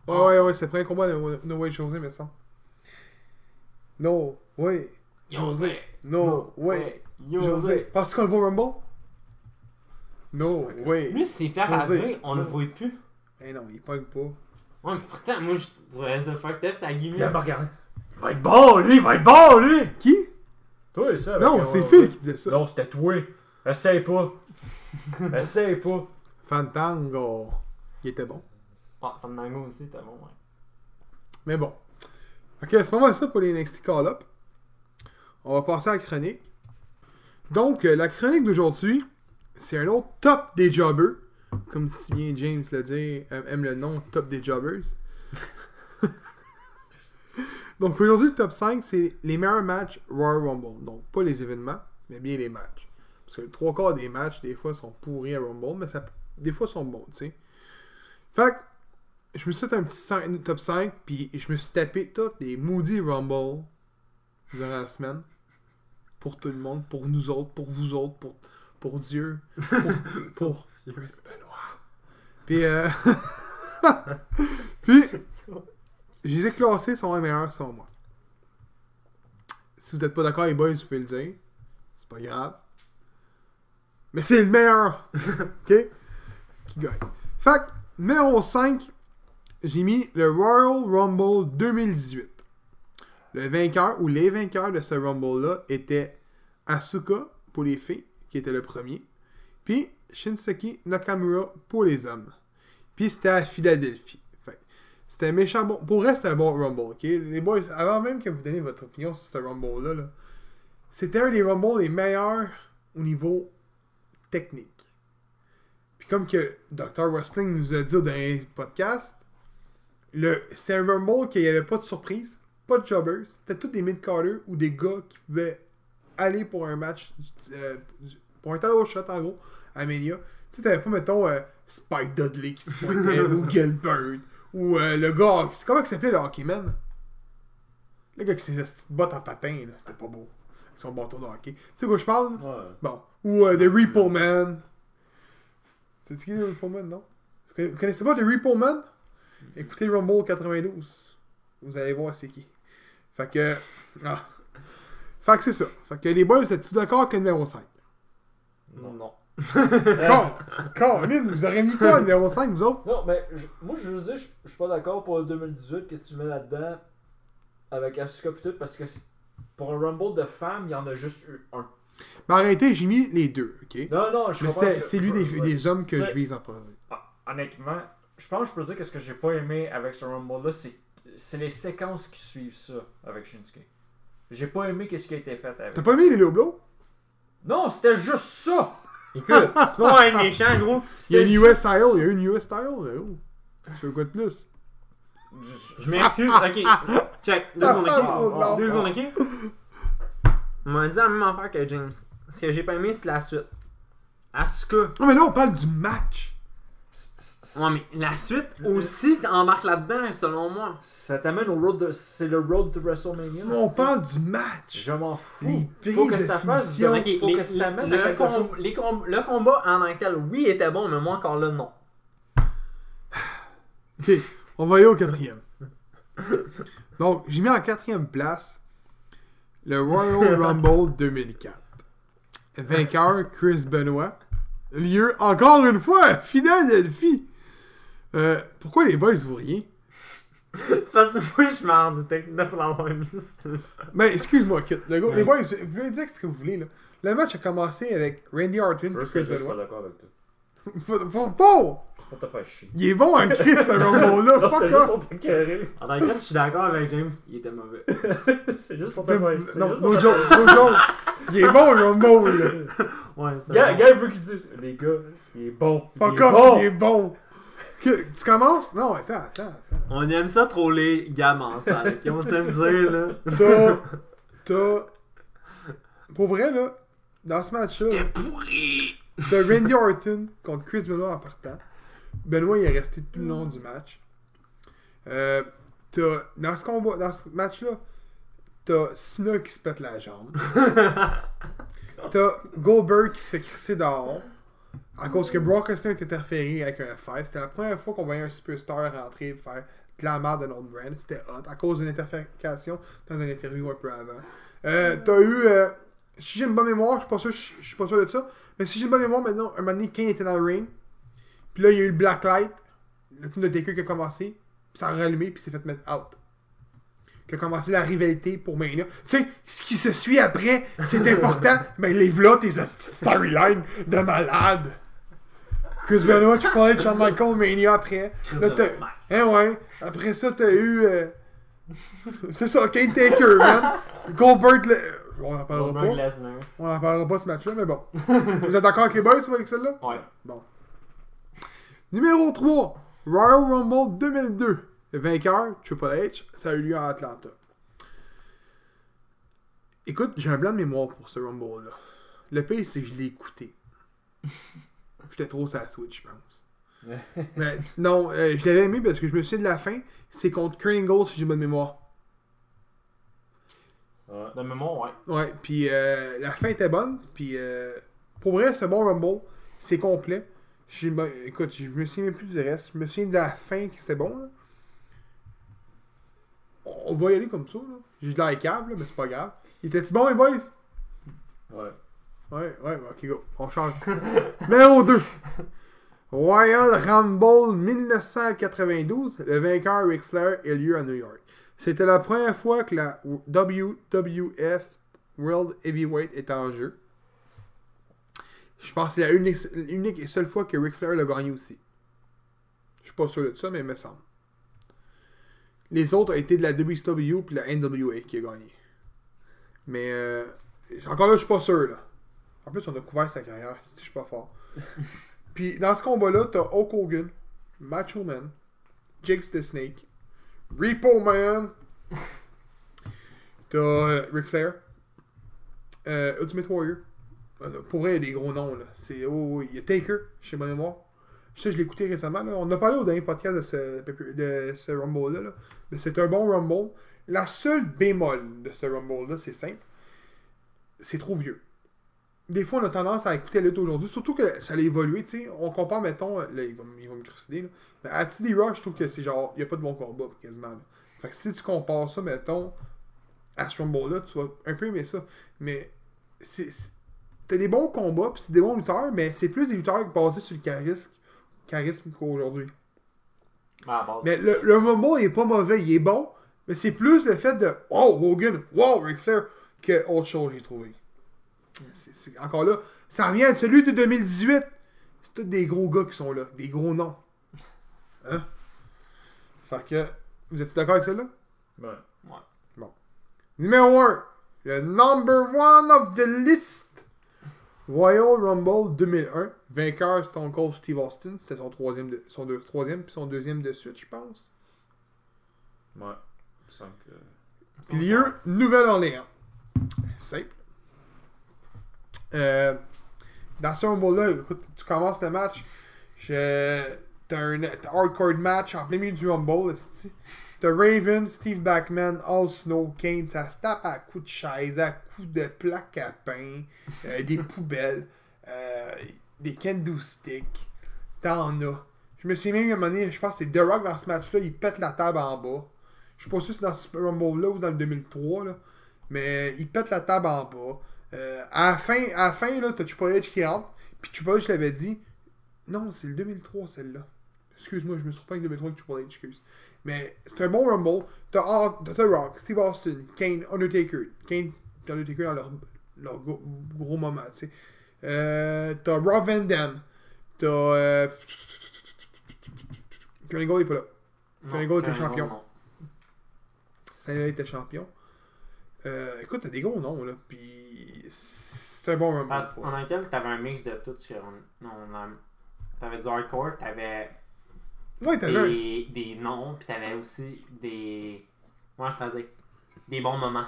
A: Ouais, ouais, ouais, c'est le premier combat de No Way José, me semble. No Way José. No Way José.
C: José.
A: Penses-tu qu'on le voit au Rumble? No way.
C: Lui, c'est plate à dire, on le voit plus.
A: Eh non, il pogne pas.
C: Ouais, mais pourtant, moi, je trouvais ça fucked up, ça gimmick.
B: Viens me regarder. Il va être bon, lui, il va être bon, lui!
A: Qui?
B: Toi, ça.
A: Non, c'est Phil qui disait ça.
B: Non, c'était toi. Essaye pas. <laughs> Essaye pas.
A: Fantango. Il était bon.
C: Ah, Fandango aussi, t'es bon, ouais.
A: Mais bon. Ok, c'est pas mal ça pour les NXT Call-Up. On va passer à la chronique. Donc, euh, la chronique d'aujourd'hui, c'est un autre top des jobbers. Comme si bien James le dit, euh, aime le nom top des jobbers. <laughs> Donc, aujourd'hui, le top 5, c'est les meilleurs matchs Royal Rumble. Donc, pas les événements, mais bien les matchs. Parce que trois quarts des matchs, des fois, sont pourris à Rumble, mais des fois, sont bons, tu sais. Fait je me suis fait un petit top 5, puis je me suis tapé toutes les Moody Rumble durant la semaine. Pour tout le monde, pour nous autres, pour vous autres, pour, pour Dieu, pour, <laughs> pour Chris Benoit. Puis, euh, <laughs> puis, je les ai classés, sont les meilleurs selon moi. Si vous n'êtes pas d'accord, les boys, vous pouvez le dire. C'est pas grave. Mais c'est le meilleur. <laughs> ok? Qui gagne. Fait numéro 5, j'ai mis le Royal Rumble 2018. Le vainqueur ou les vainqueurs de ce Rumble-là étaient Asuka pour les filles, qui était le premier, puis Shinsuke Nakamura pour les hommes. Puis c'était à Philadelphie. C'était méchant bon. Pour c'était un bon Rumble, ok? Les boys, avant même que vous donniez votre opinion sur ce Rumble-là, là, c'était un des Rumbles les meilleurs au niveau technique. Puis comme que Dr. Wrestling nous a dit dans podcasts, le, c'est un Rumble qu'il n'y avait pas de surprise, pas de jobbers. C'était tous des mid-carders ou des gars qui pouvaient aller pour un match, euh, pour un title shot en gros, à Mania. Tu sais, t'avais pas, mettons, euh, Spike Dudley qui se pointait, <laughs> ou Gilbert, ou euh, le gars, comment il s'appelait le hockeyman Le gars qui s'est cette botte en patin, là, c'était pas beau. Avec son bâton de hockey. Tu sais quoi je parle?
B: Ouais.
A: Bon. Ou euh, The Repo Man. C'est qui le Repo Man, non? Vous connaissez pas The Repo Man? Écoutez Rumble 92. Vous allez voir c'est qui. Fait que. Ah. Fait que c'est ça. Fait que les boys, êtes-vous d'accord que le numéro 5
C: Non. non. <laughs>
A: Quand Colin, vous aurez mis quoi, le numéro 5, vous autres?
B: Non, mais je- moi, je veux dire, je je suis pas d'accord pour le 2018 que tu mets là-dedans avec Asuka pis tout, parce que c'est- pour un Rumble de femmes, il y en a juste eu un.
A: Mais en réalité, j'ai mis les deux, ok?
B: Non, non, je
A: Mais
B: comprends
A: c'est
B: ce-
A: c'est lui
B: je-
A: des,
B: je-
A: des hommes que
B: c'est-
A: je vise en premier.
B: Ah, Honnêtement, je pense que je peux dire que ce que j'ai pas aimé avec ce Rumble-là, c'est c'est les séquences qui suivent ça avec Shinsuke. J'ai pas aimé qu'est-ce qui a été fait avec.
A: T'as pas mis les low blows
B: Non, c'était juste ça!
C: Écoute, <laughs> c'est pas un méchant, gros.
A: Il y a une US style, il y a une US style, là. oh. Tu veux quoi de plus?
C: Je m'excuse. Ok, check. <laughs> Deux secondes, ok. Deux secondes, ok? On m'a dit la même affaire que James. Ce que j'ai pas aimé, c'est la suite. Asuka.
A: Non, mais là, on parle du match.
C: Ouais, mais la suite aussi embarque là-dedans, selon moi.
B: Ça t'amène au road de... C'est le road to WrestleMania.
A: Mais on parle du match.
B: Je m'en fous. Faut que ça fasse
A: finition.
B: de-
C: Ok,
B: faut
C: les-
B: que ça mène
C: le,
B: à quelque
C: com-
B: chose.
C: les com- le combat en tant que tel, oui, était bon, mais moi encore là, non.
A: Ok, <laughs> on va aller au quatrième. <laughs> Donc, j'ai mis en quatrième place le Royal Rumble <laughs> 2004. Vainqueur, Chris Benoit. Lieu, encore une fois, à Philadelphie. Euh, pourquoi les boys vous riez?
C: C'est parce que moi, je m'en doutais de l'avoir mis.
A: Ben, excuse-moi, Kit. Le gars- Les boys, vous pouvez dire ce que vous voulez, là. Le match a commencé avec Randy Orton et
B: Je
A: Chris
B: je suis pas
A: Benoit.
B: d'accord avec toi. <laughs>
A: Faut- faut- faut!
B: C'est pas te faire chier.
A: Il est bon en crit, ce Rumble-là. <laughs>
B: Non, c'est
A: Fuck off!
C: En tant que tel, je suis d'accord avec James, il était mauvais. <laughs>
B: C'est juste pour te faire c'est
A: Non, no joke, no joke. Il est bon, le Rumble, là.
C: Ouais, c'est
B: Gars,
C: bon.
B: gars, il veut qu'il dise, les gars, il est bon.
A: Fuck
B: il est
A: off,
B: bon.
A: il est bon. Que- tu commences? Non, attends, attends. attends.
C: On aime ça gammes en salle, ok? On sait me dire, là.
A: T'as. T'as. Pour vrai, là, dans ce match-là,
C: T'es pourri!
A: t'as Randy Orton contre Chris Benoit en partant. Benoit, il est resté tout le long du match. Euh, t'as. Dans ce combat, dans ce match-là, t'as Cena qui se pète la jambe. <laughs> T'as Goldberg qui se fait crisser dehors. À cause que Brock Lesnar est interféré avec un F5. C'était la première fois qu'on voyait un superstar rentrer et faire de la merde de notre brand. C'était hot. À cause d'une interfération dans une interview un peu avant. Euh, T'as eu. euh, si j'ai une bonne mémoire, je suis pas sûr, suis pas sûr de ça. Mais si j'ai une bonne mémoire, maintenant, un moment donné, Kane était dans le ring. Puis là, il y a eu le Black Light. Le team de Taker qui a commencé. Puis ça a rallumé, puis s'est fait mettre out qui a commencé la rivalité pour Mania. Tu sais, ce qui se suit après, c'est important, <laughs> mais les v'là tes hosties de storyline de malade. Chris Benoit, tu parlais de Shawn Michaels Mania après. Là, t'as... Hein, ouais. Après ça, t'as eu... euh, C'est ça, Kane Taker, man. Goldberg, le... on en parlera
C: Goldberg
A: pas.
C: Lesnar.
A: On en parlera pas ce match-là, mais bon. Vous êtes d'accord avec les boys avec celle-là?
C: Ouais.
A: Numéro 3, Royal Rumble 2002. Le vainqueur, Triple H, ça a eu lieu à Atlanta. Écoute, j'ai un blanc de mémoire pour ce Rumble-là. Le pire, c'est que je l'ai écouté. J'étais trop sur la Switch, je pense. <laughs> Mais non, euh, je l'avais aimé parce que je me souviens de la fin. C'est contre Kurt Angle, si j'ai bonne mémoire.
B: Ouais.
C: De mémoire, ouais.
A: Ouais, puis euh, la fin était bonne. Puis euh, pour vrai, c'est un bon Rumble. C'est complet. J'ai- ben, écoute, je me souviens même plus du reste. Je me souviens de la fin qui c'était bon. là. On va y aller comme ça. là. J'ai de la là, mais c'est pas grave. Il était-tu bon, les boys?
B: Ouais.
A: Ouais, ouais, ok, go. On change. <laughs> Numéro 2. Royal Rumble 1992. Le vainqueur Ric Flair est lieu à New York. C'était la première fois que la WWF World Heavyweight était en jeu. Je pense que c'est la unique, unique et seule fois que Ric Flair l'a gagné aussi. Je suis pas sûr de ça, mais il me semble. Les autres ont été de la WCW puis la NWA qui a gagné. Mais euh, encore là, je suis pas sûr. Là. En plus, on a couvert sa carrière. Si je suis pas fort. <laughs> Puis dans ce combat-là, t'as Hulk Hogan, Macho Man, Jakes the Snake, Repo Man, t'as euh, Ric Flair, euh, Ultimate Warrior. Euh, Pour vrai, il y a des gros noms. là. C'est, oh, oui, il y a Taker, chez ma mémoire. Ça, je l'ai écouté récemment. là. On a parlé au dernier podcast de ce, de ce Rumble-là. là. Mais c'est un bon Rumble. La seule bémol de ce Rumble-là, c'est simple. C'est trop vieux des fois, on a tendance à écouter la lutte aujourd'hui, surtout que ça a évolué, tu sais. On compare, mettons, là, ils vont, ils vont me crucider, là. Mais à TD Rush, je trouve que c'est genre, il n'y a pas de bon combat, quasiment, là. Fait que si tu compares ça, mettons, à ce Rumble-là, tu vas un peu aimer ça. Mais, c'est. T'as des bons combats, puis c'est des bons lutteurs, mais c'est plus des lutteurs basés sur le charisme, charisme qu'aujourd'hui.
C: Base.
A: Mais le, le Rumble, il est pas mauvais, il est bon, mais c'est plus le fait de Wow, Hogan, wow, Ric Flair, que autre chose, j'ai trouvé. C'est- c'est- encore là, ça revient à celui de 2018. C'est tous des gros gars qui sont là, des gros noms. Hein? Fait que, vous êtes d'accord avec celle-là?
B: Ouais.
A: Numéro 1, le number one of the list. Royal Rumble 2001. Vainqueur Stone Cold Steve Austin. C'était son troisième, de, son deux- troisième puis son deuxième de suite, je pense.
B: Ouais. Il me semble que.
A: Lieu, Nouvelle-Orléans. Simple. Euh, dans ce Rumble-là, écoute, tu commences le match. T'as un hardcore match en plein milieu du Rumble. T'as Raven, Steve Backman, All Snow, Kane. Ça se tape à coups de chaise, à coups de plaques à pain, euh, des <laughs> poubelles, euh, des kendo sticks. T'en as. Je me suis même à un moment donné, je pense que c'est The Rock dans ce match-là, il pète la table en bas. Je suis pas sûr si c'est dans ce Rumble-là ou dans le 2003, là. mais il pète la table en bas. Euh, à la fin, à la fin là, t'as Triple H qui rentre, puis Triple H l'avait dit. Non, c'est le 2003 celle-là. Excuse-moi, je me suis trompé avec 2003 avec Triple H, excuse. Mais c'est un bon Rumble. T'as The Rock, Steve Austin, Kane, Undertaker. Kane et Undertaker dans leur, leur gros, gros moment, tu sais. Euh, t'as Rob Van Dam. T'as. Euh... Kurt Angle est pas là. Kurt Angle était champion. Stanley était champion. Euh, écoute, t'as des gros noms, là. Puis. C'est un bon Rumble.
C: Parce
A: quoi.
C: en Angleterre, t'avais un mix de tout. sur- Non, T'avais du hardcore, t'avais
A: Ouais, t'avais
C: des, des noms, puis t'avais aussi des. Moi, je te dire. Des bons moments.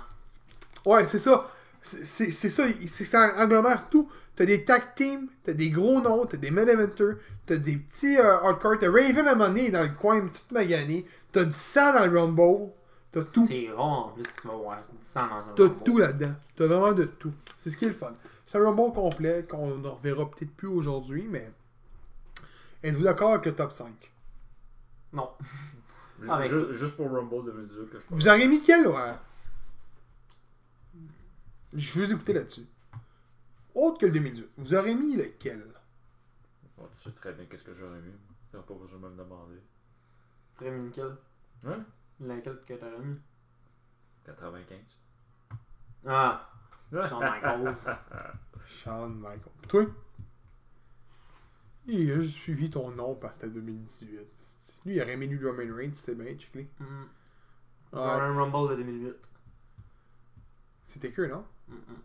A: Ouais, c'est ça. C'est ça. Ça agglomère tout. T'as des tag teams, t'as des gros noms, t'as des main eventers, t'as des petits euh, hardcore. T'as Raven à un moment donné dans le coin, toute magané. T'as du sang dans le Rumble. T'as tout.
C: C'est rare en plus, tu vas voir du sang dans un
A: T'as tout là-dedans. T'as vraiment de tout. C'est ce qui est le fun. C'est un Rumble complet qu'on ne reverra peut-être plus aujourd'hui, mais. Êtes-vous d'accord avec le top 5
C: Non. Ah,
B: juste, juste pour Rumble 2018 que je
A: Vous auriez mis quel, ouais Je veux écouter là-dessus. Autre que le 2018. Vous aurez mis lequel?
B: Bon, tu sais très bien qu'est-ce que j'aurais mis. T'as pas besoin de me le demander.
C: Très mis lequel?
B: Ouais?
C: Lequel que t'aurais mis
B: 95.
C: Ah, Shawn Michaels. <laughs>
A: Shawn Michaels. Puis toi? Il a juste suivi ton nom parce que c'était 2018. Lui, il aurait mis lui Roman Reigns, tu sais bien, check
C: Mm.
A: Ouais.
C: Un Rumble de 2008.
A: C'était que, non?
C: Mm, mm.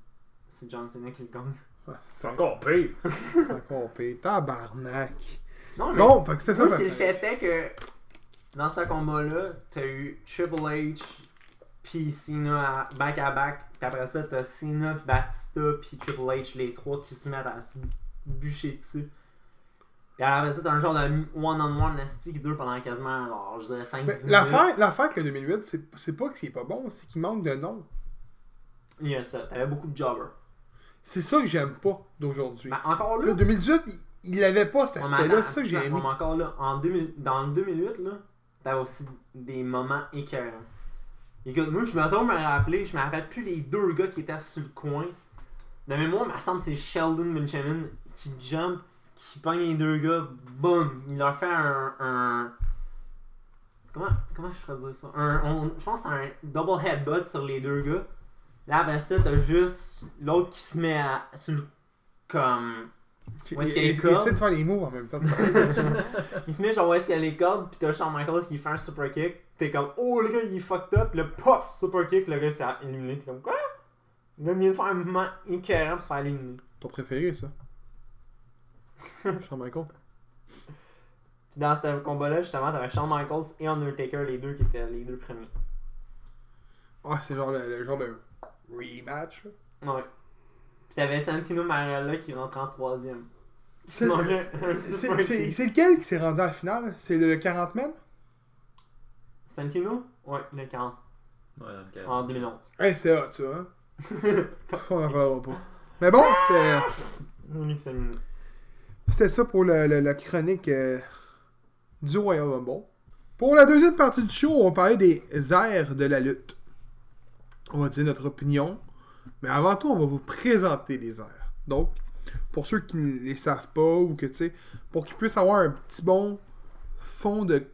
C: C'est John Cena qui le gagne.
A: Ouais,
B: C'est encore pire. <laughs>
A: C'est encore pire. Tabarnak.
C: Non, mais.
A: Bon, fait que c'était ça.
C: C'est le fait que dans ce combat-là, t'as eu Triple H puis Cena back à back. Puis après ça, t'as Cena, Batista puis Triple H, les trois qui se mettent à se bûcher dessus. Puis après ça, t'as un genre de one-on-one nasty qui dure pendant quasiment, alors, je dirais 5
A: Ben,
C: 10 minutes.
A: L'affaire l'affaire le 2008, c'est c'est pas qu'il est pas bon, c'est qu'il manque de nom.
C: Il y a ça. T'avais beaucoup de jobbers.
A: C'est ça que j'aime pas d'aujourd'hui.
C: Mais encore là.
A: Le 2018, il- il avait pas cet aspect-là, c'est ça que j'ai aimé.
C: encore là, en 2000 dans le 2008, là, t'avais aussi des moments écœurants. Écoute, moi, je me retourne me rappeler, je me rappelle plus les deux gars qui étaient sur le coin. De mémoire, il me semble c'est Sheldon Benjamin qui jump, qui pogne les deux gars, boum, il leur fait un. un- Comment, comment je ferais dire ça? Un, Je pense que c'est un double headbutt sur les deux gars. Là, après ça, t'as juste l'autre qui se met à, sur le. Comme.
A: Il,
C: Où est-ce
A: il-
C: qu'il y a les
A: il
C: cordes?
A: essaie de faire les moves en même temps. <laughs>
C: Il se met genre où est-ce qu'il y a les cordes, pis t'as Shawn Michaels qui fait un super kick. T'es comme, oh le gars il est fucked up, le pof, super kick, le gars s'est éliminé. T'es comme, quoi? Il va mieux de faire un mouvement écœurant pour se faire éliminer.
A: Ton préféré, ça? <laughs> Shawn Michaels.
C: Pis dans ce combat-là, justement, t'avais Shawn Michaels et Undertaker, les deux qui étaient les deux premiers.
A: Ah, c'est genre le, le genre de rematch. là.
C: Ouais. Pis t'avais Santino Marella qui rentrait en troisième. <laughs>
A: C'est lequel qui s'est rendu à la finale? C'est le 40 men?
C: Santino? Ouais, le 40.
B: Ouais, dans le cas.
C: En 2011.
A: Hey, c'était hot, ça, hein? <laughs> On en parlera pas. Mais bon, c'était.
C: Santino.
A: C'était ça pour le- le- la chronique euh, du Royal Rumble. Pour la deuxième partie du show, on va parler des airs de la lutte. On va dire notre opinion. Mais avant tout, on va vous présenter les airs. Donc, pour ceux qui ne les savent pas ou que tu sais, pour qu'ils puissent avoir un petit bon fond de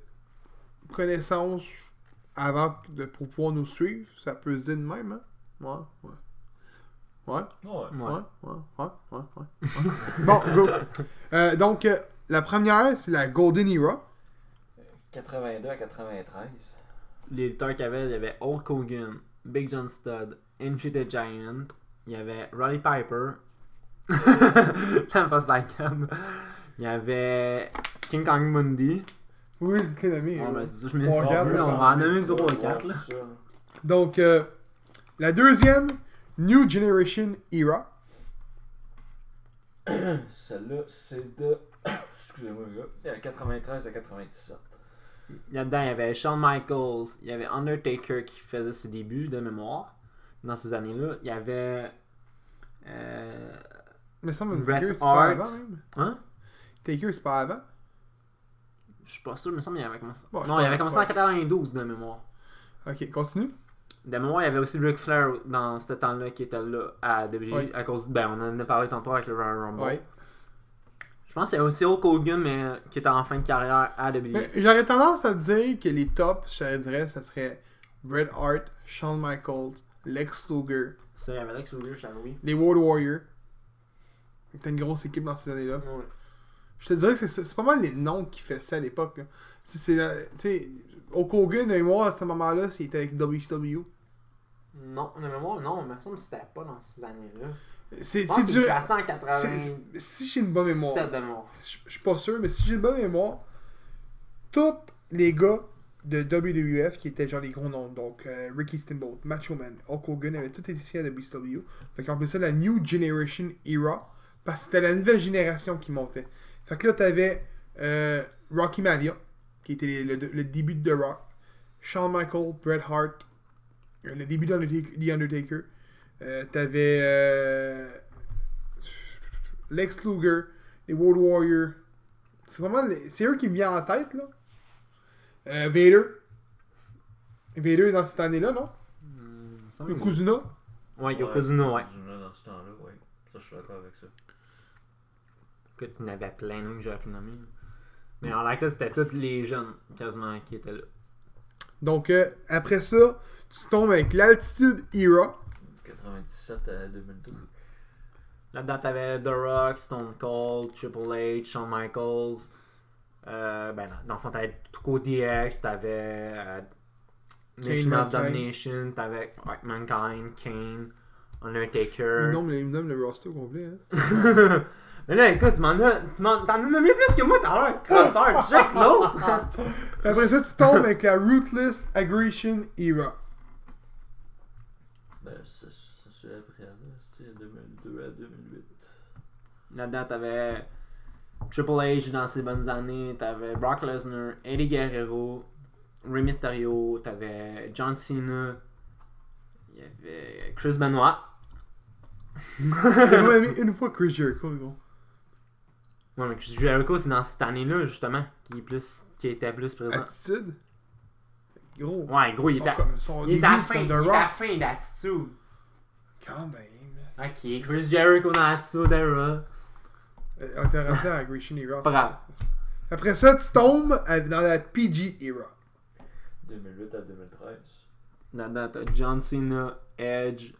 A: connaissances avant de pour pouvoir nous suivre, ça peut se dire de même, hein? Ouais, ouais. Ouais?
B: Ouais.
A: Ouais, ouais, ouais, ouais, ouais. bon, go. Euh, donc, euh, la première, c'est la Golden Era.
B: 82 à 93.
C: Les lutteurs qu'il y avait, il y avait Hulk Hogan, Big John Studd, Andre the Giant, il y avait Roddy Piper, de la cam. il y avait King Kong Bundy.
A: Oui, c'est.
C: Ah, ben, c'est ça, je me
A: On
C: suis dit, on va en nommer du roi 4
B: Ouais,
C: là.
B: c'est ça.
A: Donc, euh, la deuxième, New Generation Era. <coughs>
B: Celle-là, c'est de. <coughs> Excusez-moi, les gars. De 93 à 97.
C: Là-dedans, il y avait Shawn Michaels, il y avait Undertaker qui faisait ses débuts de mémoire dans ces années-là. Il y avait. Euh...
A: Mais ça me Taker, c'est pas avant, même.
C: Hein?
A: Taker, c'est pas avant.
C: Je suis pas sûr, mais il me semble qu'il avait commencé.
A: Bon,
C: non, il avait commencé en
A: c'est
C: 92 de mémoire.
A: Ok, continue.
C: De mémoire, il y avait aussi Ric Flair dans ce temps-là qui était là à WWE
A: Oui.
C: à cause. Ben, on en a parlé tantôt avec le Royal Rumble.
A: Ouais.
C: Je pense qu'il y a aussi Hulk Hogan, mais qui était en fin de carrière à WWE.
A: J'aurais tendance à dire que les tops, je dirais, ça serait Bret Hart, Shawn Michaels, Lex Luger,
C: il y avait Lex Luger, je oui.
A: les World Warriors. C'était une grosse équipe dans ces années-là.
C: Ouais.
A: Je te dirais que c'est- c'est pas mal les noms qui faisaient ça à l'époque. C'est, c'est, la- tu sais, Hulk Hogan, et moi, à ce moment-là, c'était avec WCW.
C: Non, de mémoire, non, il me semble que c'était pas dans ces années-là.
A: C'est, c'est dur.
C: passé en
A: c'est-
C: 87
A: si j'ai une bonne mémoire, je suis pas sûr, mais si j'ai une bonne mémoire, tous les gars de WWF qui étaient genre les gros noms, donc euh, Ricky Steamboat, Macho Man, Hulk Hogan, avaient tous été signés à WCW. Fait qu'on appelait ça la New Generation Era, parce que c'était la nouvelle génération qui montait. Fait que là, t'avais euh, Rocky Malia, qui était le, début de The Rock, Shawn Michaels, Bret Hart, euh, le début d'Undertaker- The Undertaker. Euh, t'avais Lex Luger, les World Warriors. C'est vraiment c'est eux qui me viennent en tête là. Euh, Vader. Vader est dans cette année-là, non?
C: Que-
A: Yokozuna.
C: Ouais, Yokozuna, ouais.
B: Yokozuna dans ce temps-là, ouais. Ça, je suis d'accord avec ça.
C: Écoute, il y en avait plein d'autres que j'aurais pu nommer. Mais en réalité, c'était tous les jeunes quasiment qui étaient là.
A: Donc euh, après ça, tu tombes avec l'Altitude Era.
B: 97 à 2002.
C: Là-dedans, t'avais The Rock, Stone Cold, Triple H, Shawn Michaels. Euh, ben, dans- dans le fond, t'avais Tuco DX, t'avais euh, Nation of. Domination, t'avais ouais, Mankind, Kane,
A: Il
C: Undertaker.
A: nomme, il me donne le roster au complet. Hein. <laughs>
C: Mais là, écoute, tu m'en as, tu m'en, t'en as nommé plus que moi, t'as l'air crosseur, <laughs> check l'autre!
A: Après ça, tu tombes avec la Ruthless Aggression Era.
B: Ben, c'est c'est c'est après, là. C'est 2002 à 2008.
C: Là-dedans, t'avais Triple H dans ses bonnes années, t'avais Brock Lesnar, Eddie Guerrero, Rey Mysterio, t'avais John Cena, il y avait Chris Benoit.
A: Une fois Chris Jericho, gros.
C: Ouais, mais Chris Jericho, c'est dans cette année-là, justement, qui, est plus, qui était plus présent.
A: Attitude? Gros.
C: Ouais, gros, il
A: co- son
C: il était à fin, il était à fin d'Attitude.
A: Quand même.
C: Ok, Chris Jericho dans Attitude Era.
A: Euh, On était rendu à Grecian Era.
C: Pas grave.
A: Après ça, tu tombes à- dans la PG Era.
B: 2008 à 2013.
C: Là-dedans, t'as John Cena, Edge,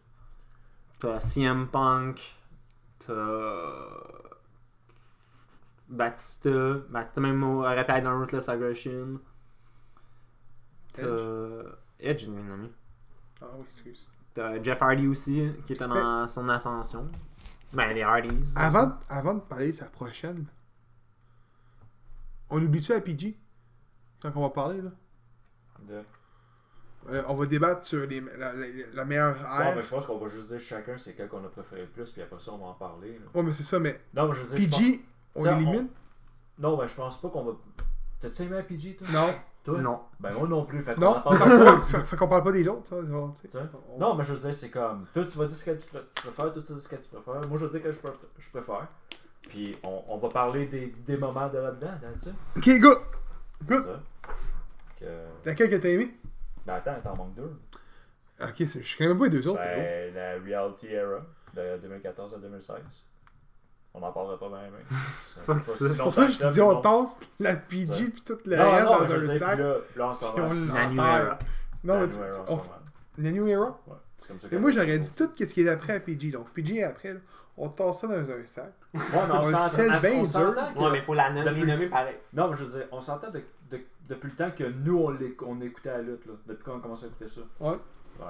C: t'as CM Punk, t'as Batista, Batista même aurait pu être dans Ruthless Aggression. T'as Edge, il est nommé.
A: Ah oui, excuse.
C: T'as Jeff Hardy aussi, qui était dans son ascension. Ben, les Hardys.
A: Avant, avant de parler de sa prochaine, on oublie-tu la PG Quand on va parler, là
B: De...
A: Euh, On va débattre sur les, la, la- la meilleure
B: Ouais,
A: ère.
B: mais je pense qu'on va juste dire chacun c'est quel qu'on a préféré le plus, puis après ça, on va en parler. là.
A: Ouais, mais c'est ça, mais
B: Non, mais je veux dire, je
A: PG, on l'élimine?
B: Non, ben je pense pas qu'on va. T'as-tu aimé la PG, toi?
A: Non.
B: Toi?
C: Non.
B: Ben moi non plus. <laughs> Fait qu'on
A: Non?
B: en parle
A: fait, fait qu'on parle pas des autres, ça. genre, tu sais.
B: Tu sais?
A: On-
B: Non, mais je veux dire, c'est comme. Toi, tu vas dire ce que tu, pré- tu préfères, toi, tu dis ce que tu préfères. Moi, je veux dire que je, préf- je préfère. Puis, on, on va parler des, des moments de là-dedans, tu sais?
A: Ok, good. Good.
B: Ça. Que...
A: Laquelle que t'as aimé?
B: Ben, attends, t'en manques deux.
A: Ok, c'est- je suis quand même pas les deux autres.
B: Ben, la Reality Era, de 2014 à 2016. On en parlera pas bien. <laughs>
A: C'est pour ça que je te dis, on tasse la PG puis tout le
B: Non, non,
A: dans un sac.
B: là, là,
A: on
C: La New. Era.
A: Non,
B: la
A: mais
B: New
A: tu- la New Era?
B: Ouais, c'est comme ça
A: Et moi, j'aurais dit tout ce qui est après à PG. Donc, PG est après, là, on tasse ça dans un sac.
B: Ouais, mais on <laughs>
A: On le scelle bien
C: Ouais, mais faut la nommer, pareil.
B: Non, mais je veux dire, on s'entend de- de- depuis le temps que nous, on, écoutait la lutte, là. Depuis qu'on a commencé à écouter ça.
A: Ouais.
B: Ouais.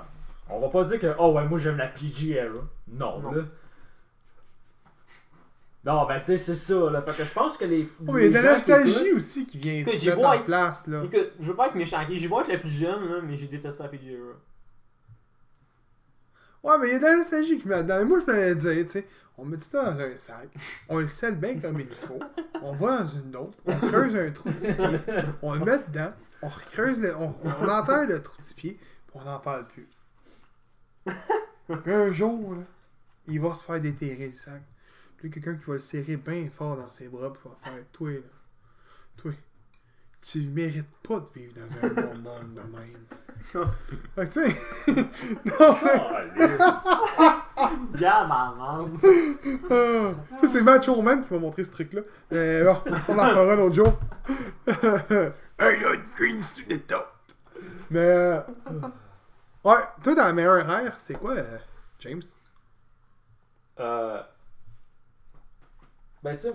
B: On va pas dire que, oh ouais, moi j'aime la PG era. Non,
C: Non.
B: là. Non, ben tu sais, c'est ça, là. Fait que je pense que les.
A: Oh, mais il y a de la nostalgie aussi qui vient
C: Écoute,
A: se
C: j'ai
A: mettre en
C: être-
A: place, là.
C: Écoute, je veux pas être méchant? J'ai beau être le plus jeune, là, mais j'ai détesté la PG Era.
A: Ouais, mais il y a de la nostalgie qui met dedans. Moi, je me dire, tu sais, on met tout ça dans un sac, on le scelle bien comme il faut, on va dans une autre, on creuse un trou de six pieds, on le met dedans, on recreuse, le, on, on enterre le trou de six pieds, puis on n'en parle plus. Puis un jour, là, il va se faire déterrer le sac. Puis il y a quelqu'un qui va le serrer bien fort dans ses bras, puis va faire <laughs> Toi, là, toi, tu mérites pas de vivre dans un bon monde de même. Fait que, tu sais, <laughs> non, mais-
C: ma maman.
A: Ah, ça, c'est Macho Man qui m'a montré ce truc-là. Mais bon, on en fera l'autre jour. I got greens to the top. Mais. euh, Ouais, toi, dans la meilleure ère, c'est quoi, euh, James?
B: Euh. Ben, tu sais,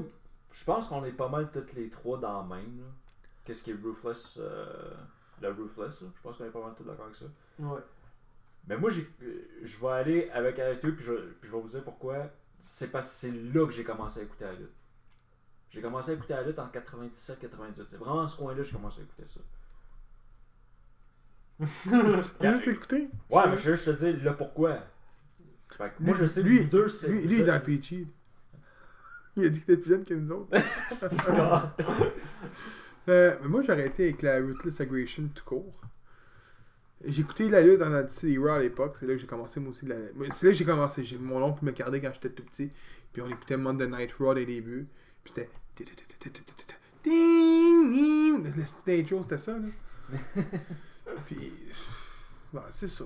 B: je pense qu'on est pas mal toutes les trois dans la même, là. Qu'est-ce qui est Ruthless euh, Le Ruthless, là. Je pense qu'on est pas mal tous d'accord avec ça.
C: Ouais.
B: Mais moi, j'ai- euh, je vais aller avec avec eux, puis je, puis je vais vous dire pourquoi. C'est parce que c'est là que j'ai commencé à écouter la lutte. J'ai commencé à écouter la lutte en 97-98. C'est vraiment ce coin-là que j'ai commencé à écouter ça. <laughs>
A: T'as juste écouté?
B: Ouais, mais je veux juste te dire le pourquoi. Fait que moi, je sais
A: lui,
B: que vous deux, c'est.
A: Lui, lui, il est dans PG. Il a dit qu'il était plus jeune que nous autres. Euh, mais moi, j'aurais été avec la Ruthless Aggression tout court. J'ai écouté la lutte dans Attitude Era à l'époque. C'est là que j'ai commencé, moi aussi. la- C'est là que j'ai commencé. J'ai mon oncle me gardait quand j'étais tout petit. Puis on écoutait Monday Night Raw des débuts. Puis c'était. Ding, ding. Le c'était ça, là. Puis. Bon, c'est ça,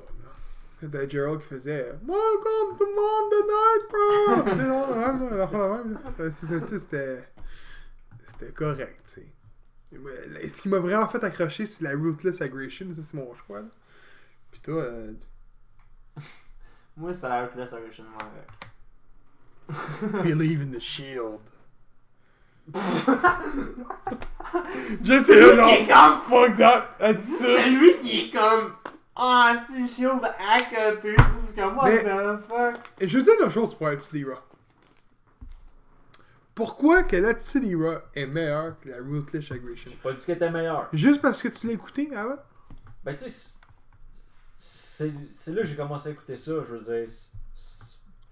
A: C'était Gerald qui faisait Welcome to Monday Night là. C'était, c'était. Correct, tu sais. Ce qui m'a vraiment fait accrocher, c'est la Ruthless Aggression. Ça, c'est mon choix, là. Puis toi, euh, <laughs>
C: Moi, c'est la Ruthless Aggression, moi. <laughs>
A: Believe in the Shield. <laughs> Je sais genre, fuck that.
C: C'est lui qui est comme anti-shield à côté. C'est comme, what
A: Mais-
C: the fuck?
A: Et je veux dire une chose pour Attitude Era. Pourquoi que l'Attitude Era est meilleure que la Ruthless Aggression?
B: J'ai pas dit qu'elle était meilleure.
A: Juste parce que tu l'as écouté avant?
B: Ben, tu sais, c'est- là que j'ai commencé à écouter ça. Je veux dire,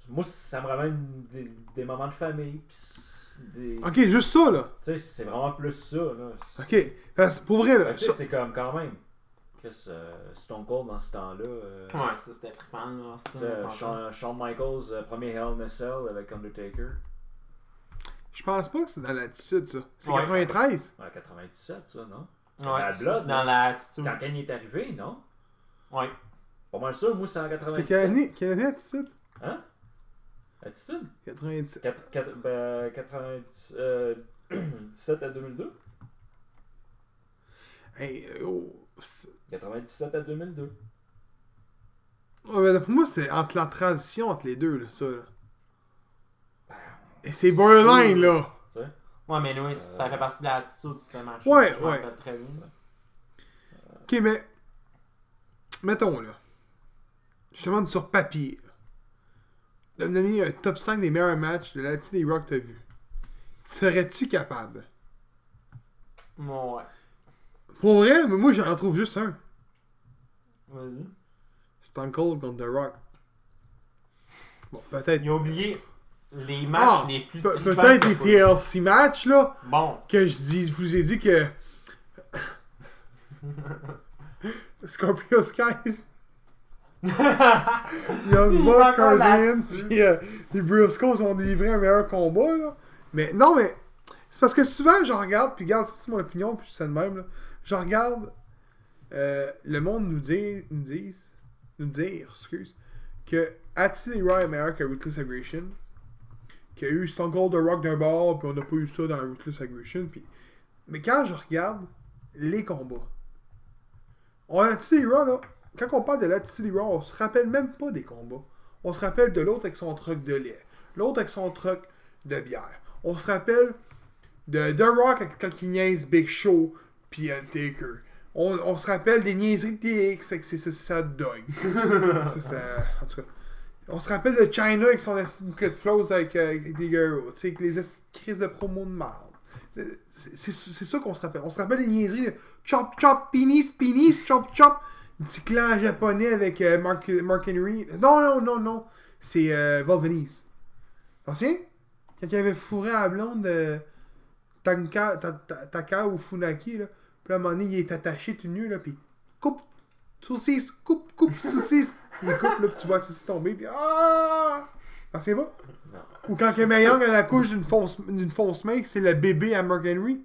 B: moi, ça me ramène des, des moments de famille. pis c'est- des.
A: Ok, juste ça, là.
B: Tu sais, c'est vraiment plus ça, là.
A: Ok. Parce que pour vrai, là.
B: Tu
A: ça-
B: sais, c'est comme quand même. Chris, euh, Stone Cold dans ce temps-là. euh,
C: Ouais, ça c'était trippant, là. ça.
B: Shawn, Shawn Michaels, euh, premier Hell in a Cell avec Undertaker.
A: Je pense pas que c'est dans l'attitude, ça. C'est
C: Ouais.
A: 93.
B: En 97, ça, non?
C: Ouais, c'est
B: Blood,
C: dans
B: là.
C: l'attitude.
B: Quand Kane est arrivé, non?
C: Ouais.
B: Pas mal sûr, moi, c'est en
A: C'est
B: 97.
A: quelle année, quelle année attitude?
B: Hein? Attitude?
A: 97.
B: Quatre- quatre- ben, 90, euh, <clears throat> 17 à 2002?
A: Hey, oh, c'est-
B: 97 à 2002.
A: Ouais, ben, pour moi, c'est entre la transition entre les deux, là, ça, là.
B: Ben,
A: Et c'est borderline, là.
B: tu sais?
C: Ouais, mais oui, ça fait partie de l'attitude, ce match.
A: Ouais,
C: Je
A: ouais.
C: très bien.
A: Ok, mais. Mettons, là. Je te demande sur papier, de me donner un top 5 des meilleurs matchs de l'attitude des Rock que t'as vu. Serais-tu capable?
C: Ouais.
A: Pour vrai, mais moi, j'en retrouve juste un.
C: Vas-y.
A: Stone Cold contre The Rock. Bon, peut-être.
C: Il a oublié les matchs
A: Ah,
C: les plus
A: Pe- peut-être les TLC matchs, là.
C: Bon.
A: que je, dis, je vous ai dit que <laughs> Scorpio Skies, <laughs> Young Buck,
C: là-dessus.
A: puis euh, les Briscoes ont délivré un meilleur combat. Là. Mais non, mais c'est parce que souvent je regarde, puis regarde, ça c'est mon opinion, puis c'est de même. Là. Je regarde euh, le monde nous dire, nous dise, nous dire, excuse, que Era est meilleur que Ruthless Aggression. Qu'il y a eu Stone Cold The Rock d'un bord, puis on n'a pas eu ça dans Ruthless Aggression. Mais quand je regarde les combats, on a Era, là, quand on parle de l'Attitude Era, on se rappelle même pas des combats. On se rappelle de l'autre avec son truc de lait, l'autre avec son truc de bière. On se rappelle de The Rock quand il Big Show, puis Taker. On, on se rappelle des niaiseries de TX avec ses ça dog. <laughs> ça, ça- en tout cas. On se rappelle de China avec son de flows avec, euh, avec des girls, tu sais, avec les crises de promo de mal. C'est ça qu'on se rappelle. On se rappelle des niaiseries de chop chop, penis, penis, chop chop. Petit clan japonais avec euh, Mark, Mark Henry. Non, non, non, non. C'est euh, Val Venise. T'en souviens? Quand il avait fourré à la blonde de Tanka, Ta- Ta- Taka ou Funaki, là. Puis à un moment donné, il est attaché tout nu, là, puis coupe, saucisse, coupe, coupe, saucisse. Il coupe, là, puis tu vois la saucisse tomber, puis ah! T'en souviens pas?
B: Non.
A: Ou quand Kim Young a la couche d'une fausse, d'une fausse main, c'est le bébé à Mark Henry.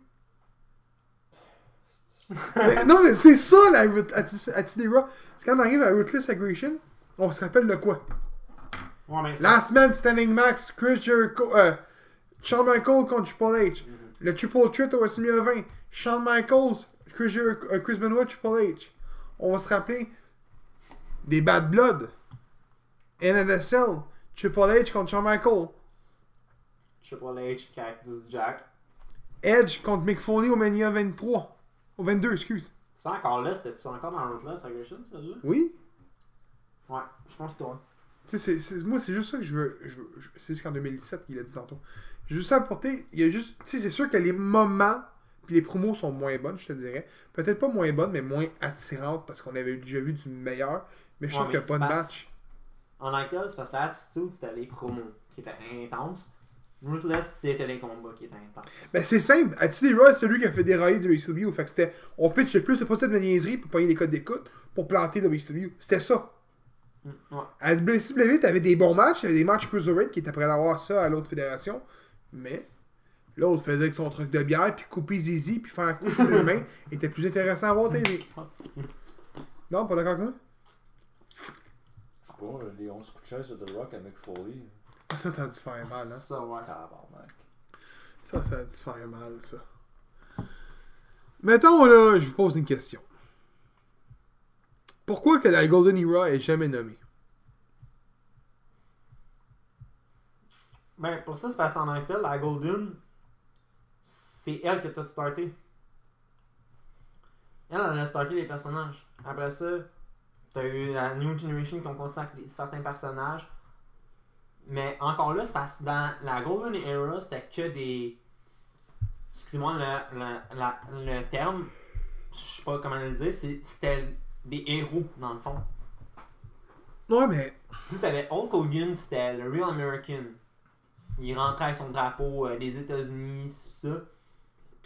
A: Mais non, mais c'est ça, la Root- Atti- Attitude Era. C'est quand on arrive à Ruthless Aggression, on se rappelle de quoi?
C: Ouais, mais
A: Last Man Standing Max, Chris Jericho, euh, Shawn Michaels contre Triple H. Le Triple Threat au WrestleMania 20. Shawn Michaels, Chris, euh, Chris Benoit, Triple H. On va se rappeler des Bad Blood. NNSL, Triple H contre Shawn Michaels.
C: Triple H, Cactus Jack.
A: Edge contre Mick Foley au Mania 23. Au 22, excuse.
C: C'est encore là, c'était-tu encore dans Ruthless Aggression, celle-là?
A: Oui.
C: Ouais, je pense que toi.
A: Tu sais, c'est- moi, c'est juste ça que je veux. je veux- je- c'est jusqu'en 2017 qu'il a dit tantôt. J'ai juste à apporter. Il y a juste. Tu sais, c'est sûr que les moments les promos sont moins bonnes, je te dirais. Peut-être pas moins bonnes, mais moins attirantes parce qu'on avait déjà vu du meilleur. Mais je trouve qu'il n'y a pas de match.
C: En tel, c'est parce que l'attitude, c'était les promos qui étaient intenses. Ruthless, c'était les combats qui étaient intenses.
A: Ben, c'est simple. Attitude Era, c'est celui qui a fait dérailler WCW. Fait que c'était. On pitch le plus de possible de niaiserie pour payer des codes d'écoute pour planter WCW. C'était ça.
C: Mm, Ouais.
A: À WCW, t'avais des bons matchs, t'avais des matchs Cruiserweight qui étaient prêts à avoir ça à l'autre fédération. Mais l'autre faisait avec son truc de bière, puis couper zizi, puis faire un coup sur les mains, était plus intéressant à voir TV. Non, pas d'accord avec moi?
B: Je sais pas, euh, les 11 coups de chaise de The Rock avec Foley.
A: Ah, ça, ça a dû faire mal, hein.
C: Ça, ouais.
B: Tabarnak.
A: Ça, ça a dû faire mal, ça. Mettons, là, je vous pose une question. Pourquoi que la Golden Era est jamais nommée?
C: Ben, pour ça, c'est parce qu'en tant que tel, la Golden, c'est elle qui a tout starté. Elle, elle a starté les personnages. Après ça, t'as eu la New Generation qui ont continué avec certains personnages. Mais encore là, c'est parce que dans la Golden Era, c'était que des. Excusez-moi le, le, terme, je sais pas comment le dire, c'était des héros dans le fond.
A: Ouais, mais.
C: Si t'avais Hulk Hogan, c'était le Real American. il rentrait avec son drapeau euh, des États-Unis, ça.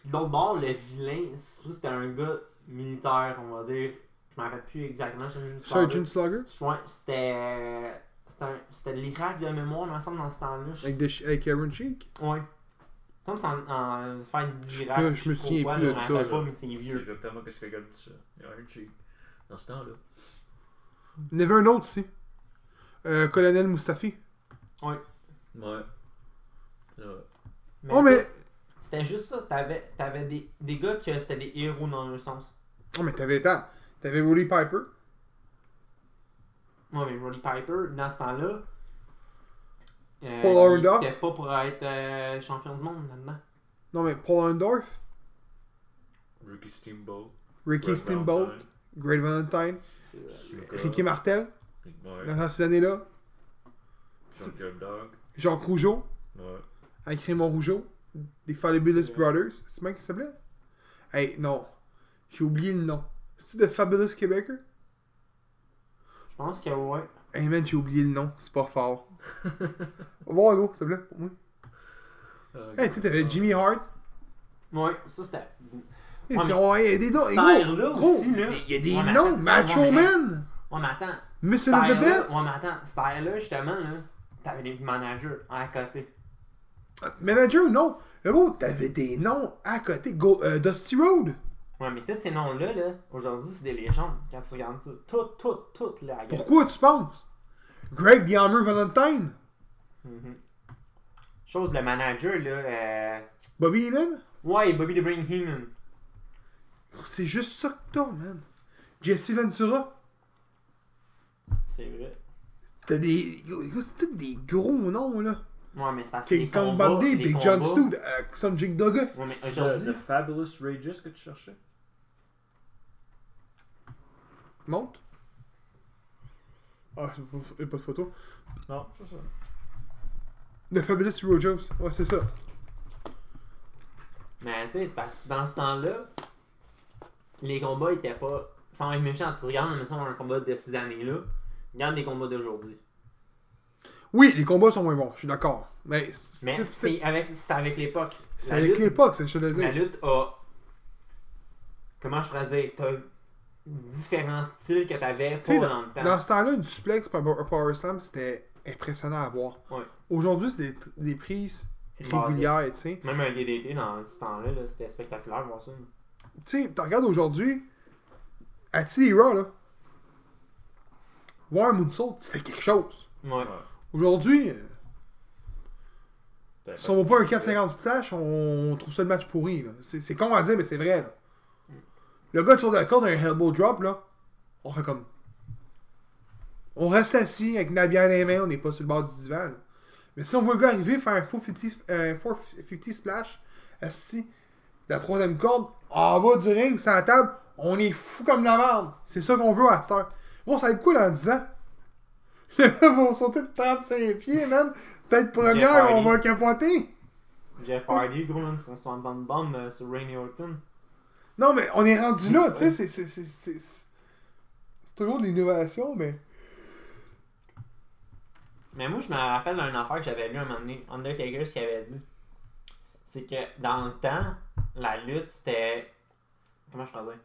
C: Puis de l'autre bord, le vilain, c'est- c'était un gars militaire, on va dire. Je me rappelle plus exactement, c'est
A: Sergeant Slugger?
C: Ouais, c'était. C'était de l'Irak de mémoire, il me semble, dans ce temps-là. Je-
A: avec, des ch- avec Aaron Sheik?
C: Ouais. Comme c'est en, en fête d'Irak.
A: Je- je me souviens plus de
C: je
A: ça, là.
C: pas, mais c'est
B: C'est
C: vieux.
B: exactement ce que dit ça. Il y a un cheap. Dans ce temps-là.
A: Il y en avait un autre aussi. Euh, Colonel Mustafi.
B: Ouais. Ouais.
A: oh, mais.
C: C'était juste ça, t'avais t'avais des, des gars que c'était des héros dans un sens.
A: Oh, mais t'avais. Attends. T'avais Roddy Piper?
C: Ouais, mais Roddy Piper, dans ce temps-là, euh,
A: Paul
C: il
A: Orndorff?
C: était pas pour être euh, champion du monde là-dedans.
A: Non, mais Paul Orndorff?
B: Ricky Steamboat.
A: Ricky
B: Greg
A: Steamboat.
B: Valentine,
A: Great Valentine.
B: Suka,
A: Ricky Martel.
B: Ouais.
A: Dans ces années-là.
B: Dog.
A: Jacques Rougeau.
B: Ouais.
A: Avec Raymond Rougeau. Des Fabulous. Brothers. C'est même qui s'appelait? Hey, non. J'ai oublié le nom. C'est The Fabulous Québécois
C: Je pense que ouais.
A: Hey man, j'ai oublié le nom. C'est pas fort. <laughs> Va voir, gros, s'il te plaît, pour moi.
B: Euh,
A: Hey, tu sais, t'avais Jimmy Hart.
C: Ouais, ça c'était.
A: Hey, c'est- ouais, il y a des noms. hey, gros, gros,
C: aussi, là.
A: Il y a des
C: Ouais, mais
A: noms.
C: attends,
A: Macho
C: ouais, mais-
A: Man.
C: Ouais, mais attends.
A: Miss Elizabeth.
C: Ouais, mais attends. Style-là, justement, là, t'avais des managers à côté.
A: Manager, non. Le mot, t'avais des noms à côté. Go, euh, Dusty Road.
C: Ouais, mais tous ces noms-là, là, aujourd'hui, c'est des légendes quand tu regardes ça. Toutes, toutes, toutes, là.
A: Pourquoi tu penses? Greg the Hammer Valentine.
C: Mhm. Chose, le manager, là. Euh...
A: Bobby Heenan?
C: Ouais, Bobby the Brain Heenan.
A: C'est juste ça que t'as, man. Jesse Ventura.
C: C'est vrai.
A: T'as des. C'est tous des gros noms, là.
C: Ouais, mais c'est.
A: King Kong Bundy, John Stu, euh, Sanjay Dugga.
C: Ouais, mais
B: C'est
C: aujourd'hui.
B: le Fabulous Rages que tu cherchais?
A: Monte. Ah, c'est pas, y a pas de photo.
B: Non, c'est ça.
A: The Fabulous Rojos. Ouais, c'est ça.
C: Mais tu sais, c'est parce que dans ce temps-là, les combats étaient pas. Sans être méchant, tu regardes, mettons, un combat de ces années-là, regarde les combats d'aujourd'hui.
A: Oui, les combats sont moins bons, je suis d'accord. Mais c'est
C: avec, c'est avec l'époque.
A: c'est
C: La
A: avec l'époque, c'est ce que je te
C: La
A: dis.
C: lutte a. Comment je pourrais dire T'as différents styles que t'avais pas
A: dans,
C: dans le temps.
A: dans ce temps-là, une suplex par un Power Slam, c'était impressionnant à voir.
C: Ouais.
A: Aujourd'hui, c'est des, des prises régulières, tu sais.
C: Même un DDT dans ce temps-là, là, c'était spectaculaire de voir ça.
A: Tu sais, tu regardes aujourd'hui, à Raw, là, voir un moonsault, c'était quelque chose.
C: Ouais.
A: Aujourd'hui,
B: T'avais
A: si on voit pas un
B: ça.
A: 450 flash, on trouve ça le match pourri. C'est con à dire, mais c'est vrai. Là. Le gars sur le corde d'un elbow drop, là, on fait comme. On reste assis avec la dans les mains, on n'est pas sur le bord du divan. là. Mais si on voit le gars arriver, faire un 450, euh, 450 splash, assis, de la troisième corde, en bas du ring, sur la table, on est fou comme la merde. C'est ça qu'on veut à cette heure. Bon, ça va être quoi dans 10 ans? Les gars <laughs> vont sauter de 35 pieds, man. Peut-être première, on va capoter.
C: Jeff Hardy, gros, man, son 60 de bombe sur Randy Orton.
A: Non, mais on est rendu là, tu sais, c'est- c'est- toujours de l'innovation, mais...
C: Mais moi, je me rappelle d'un affaire que j'avais lu un moment donné, Undertaker, ce qu'il avait dit. C'est que dans le temps, la lutte, c'était. Comment je peux dire?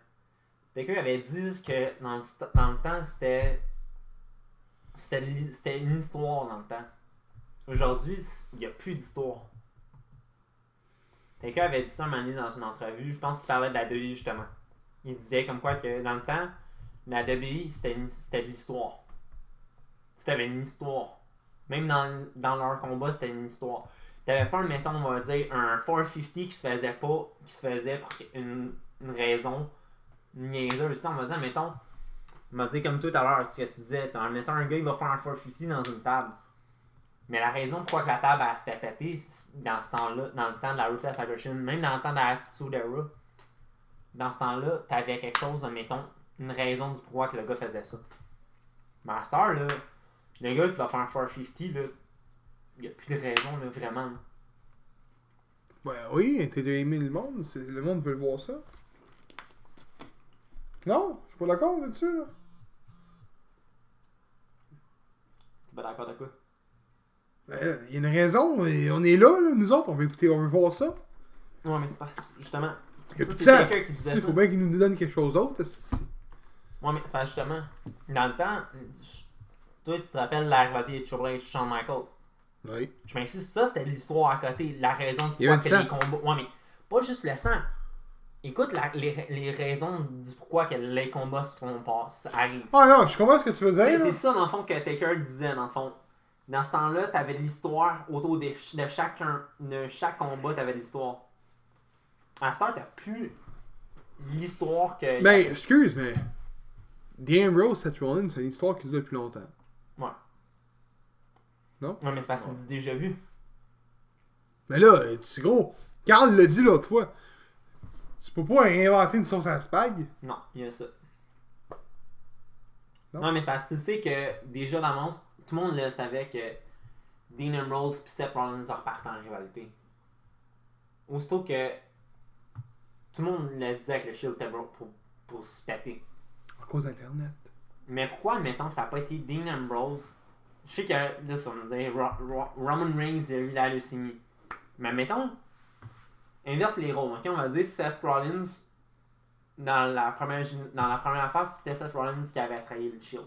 C: Taker avait dit que dans le, dans le temps, c'était. C'était une histoire dans le temps. Aujourd'hui, il n'y a plus d'histoire. Taker avait dit ça un moment donné dans une entrevue, je pense qu'il parlait de la WWE justement. Il disait comme quoi que dans le temps, la une- c'était de l'histoire. C'était une histoire. Même dans, dans leur combat, c'était une histoire. T'avais pas, mettons, on va dire, un 450 qui se faisait pas, qui se faisait pour une, une raison niaiseuse. Ça, on va dire, mettons, va dire comme tout à l'heure, ce que tu disais, t'as- mettons, un gars, il va faire un 450 dans une table. Mais la raison pourquoi que la table, elle se fait péter, dans ce temps-là, dans le temps de la Ruthless Aggression, même dans le temps de la Attitude Era, dans ce temps-là, t'avais quelque chose, mettons, une raison du pourquoi que le gars faisait ça. Heure, là, le gars qui va faire un 450, là, il n'y a plus de raison, là, vraiment.
A: Ben oui, t'es de aimer le monde, le monde veut le voir ça. Non, je suis pas d'accord là-dessus, là.
C: T'es pas d'accord de quoi?
A: Ben, Il y a une raison, et on est là, là, nous autres, on veut écouter, on veut voir ça.
C: Ouais, mais c'est pas. Justement.
A: Il y a
C: Ça, c'est quelqu'un qui disait
A: Il
C: ça.
A: faut bien qu'il nous donne quelque chose d'autre.
C: Ouais, mais c'est pas justement. Dans le temps, je- toi, tu te rappelles la rivalité de Triple H Shawn Michaels?
A: Oui.
C: Je m'excuse, ça c'était l'histoire à côté, la raison du
A: Il
C: pourquoi les combats. Ouais, mais pas juste le sang. Écoute la- les, les raisons du pourquoi que les combats se font pas, arrivent.
A: Ah non, je comprends ce que tu veux dire.
C: C'est ça, dans le fond, que Taker disait, dans le fond. Dans ce temps-là, t'avais l'histoire autour de, de, chacun, de chaque combat, t'avais l'histoire. À cette heure, t'as plus l'histoire que.
A: Ben, excuse, mais. The Ambrose, Seth Rollins, c'est une histoire qui dure depuis longtemps.
C: Ouais.
A: Non?
C: Ouais, mais c'est parce que c'est du déjà vu.
A: Mais là, c'est gros. Carl l'a dit l'autre fois. Tu peux pas réinventer une sauce à spag?
C: Non, il y a ça.
A: Non?
C: Non, mais c'est parce que tu sais que déjà d'avance, tout le monde le savait que Dean Ambrose et Seth Rollins repartaient en rivalité. Aussitôt que tout le monde le disait que le Shield était pour, pour, se péter.
A: À cause d'Internet.
C: Mais pourquoi, mettons, que ça n'a pas été Dean Ambrose? Je sais que là, Ro- Roman Reigns a eu la leucémie. Mais mettons, inverse les rôles. On va dire Seth Rollins, dans la première, dans la première phase, c'était Seth Rollins qui avait trahi le Shield.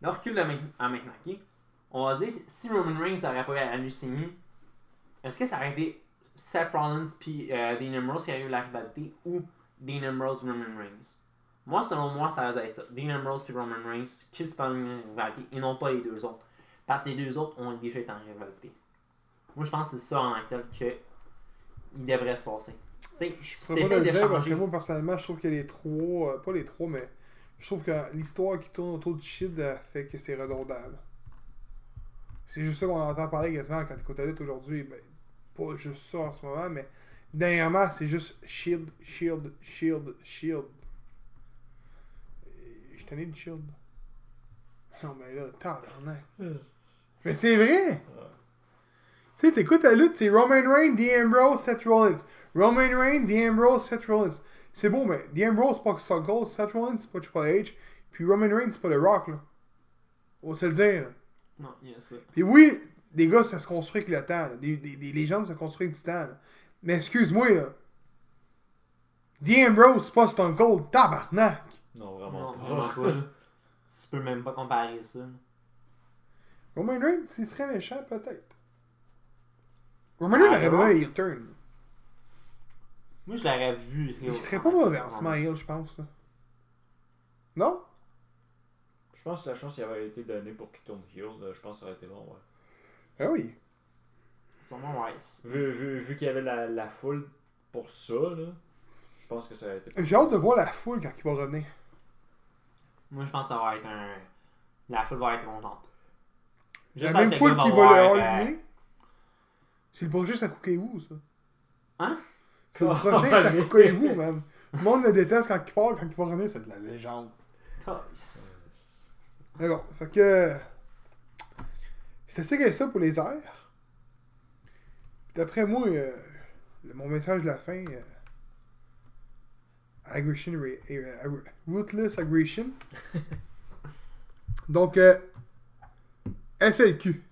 C: Là, recule à maintenant, ok? On va dire, si Roman Reigns n'aurait pas eu la leucémie, est-ce que ça aurait été Seth Rollins puis euh, Dean Ambrose qui aurait eu la rivalité ou Dean Ambrose Roman Reigns? Moi, selon moi, ça va être ça. Dean Ambrose puis Roman Reigns qui se parlent une rivalité et non pas les deux autres. Parce que les deux autres ont déjà été en rivalité. Moi, je pense que c'est ça en tant que il devrait se passer. Tu sais,
A: Je peux pas le dire parce que moi, personnellement, je trouve que les trois. euh, pas les trois, mais. Je trouve que l'histoire qui tourne autour du shit euh, fait que c'est redondable. C'est juste ça qu'on entend parler quasiment quand t'écoutes la lutte aujourd'hui. Ben, pas juste ça en ce moment, mais. Dernièrement, c'est juste shield, shield, shield, shield. Et Je tenais du shield. Non, mais là, tabarnak. Mais c'est vrai! Tu sais, t'écoutes la lutte, c'est Roman Reigns, The Ambrose, Seth Rollins. Roman Reigns, The Ambrose, Seth Rollins. C'est beau, mais The Ambrose, c'est pas Stone Cold, Seth Rollins, c'est pas Triple H. Puis Roman Reigns, c'est pas The Rock, là. On se le dire, là.
C: Non, il y a ça.
A: Puis oui, des gars, ça se construit avec le temps. là. Des, des, des légendes se construisent avec du temps. là. Mais excuse-moi, là. The Ambrose, c'est pas Stone Cold, tabarnak.
B: Non, vraiment
C: Non,
B: pas.
C: vraiment pas. <laughs> tu peux même pas comparer ça.
A: Roman Reigns, s'il serait méchant, peut-être. Roman
C: Ah,
A: aurait besoin turn.
C: Moi, je l'aurais vu.
A: Il serait pas mauvais en smile, je pense. là. Non?
B: Je pense que la chance qui avait été donnée pour qu'il tourne heel, je pense que ça aurait été bon, ouais.
A: Ah oui.
C: Sûrement, ouais.
B: Vu, vu, vu qu'il y avait la, la foule pour ça, là, je pense que ça aurait été
A: J'ai hâte de voir la foule quand il va revenir.
C: Moi, je pense que ça va être un. La foule va être contente.
A: C'est la
C: J'espère
A: même foule qui
C: va
A: le allumer. C'est le projet Sakukewu, ça?
C: Hein?
A: C'est le
B: Oh,
A: projet <laughs>
B: yes.
A: Sakukewu, man? Le monde le déteste quand il part, quand il va revenir, c'est de la légende.
C: Calice.
A: D'accord. Fait que. C'est ça que ça pour les airs. D'après moi, euh, le- mon message de la fin. euh, aggression. ra- euh, aggression. <laughs> Donc, euh, FLQ.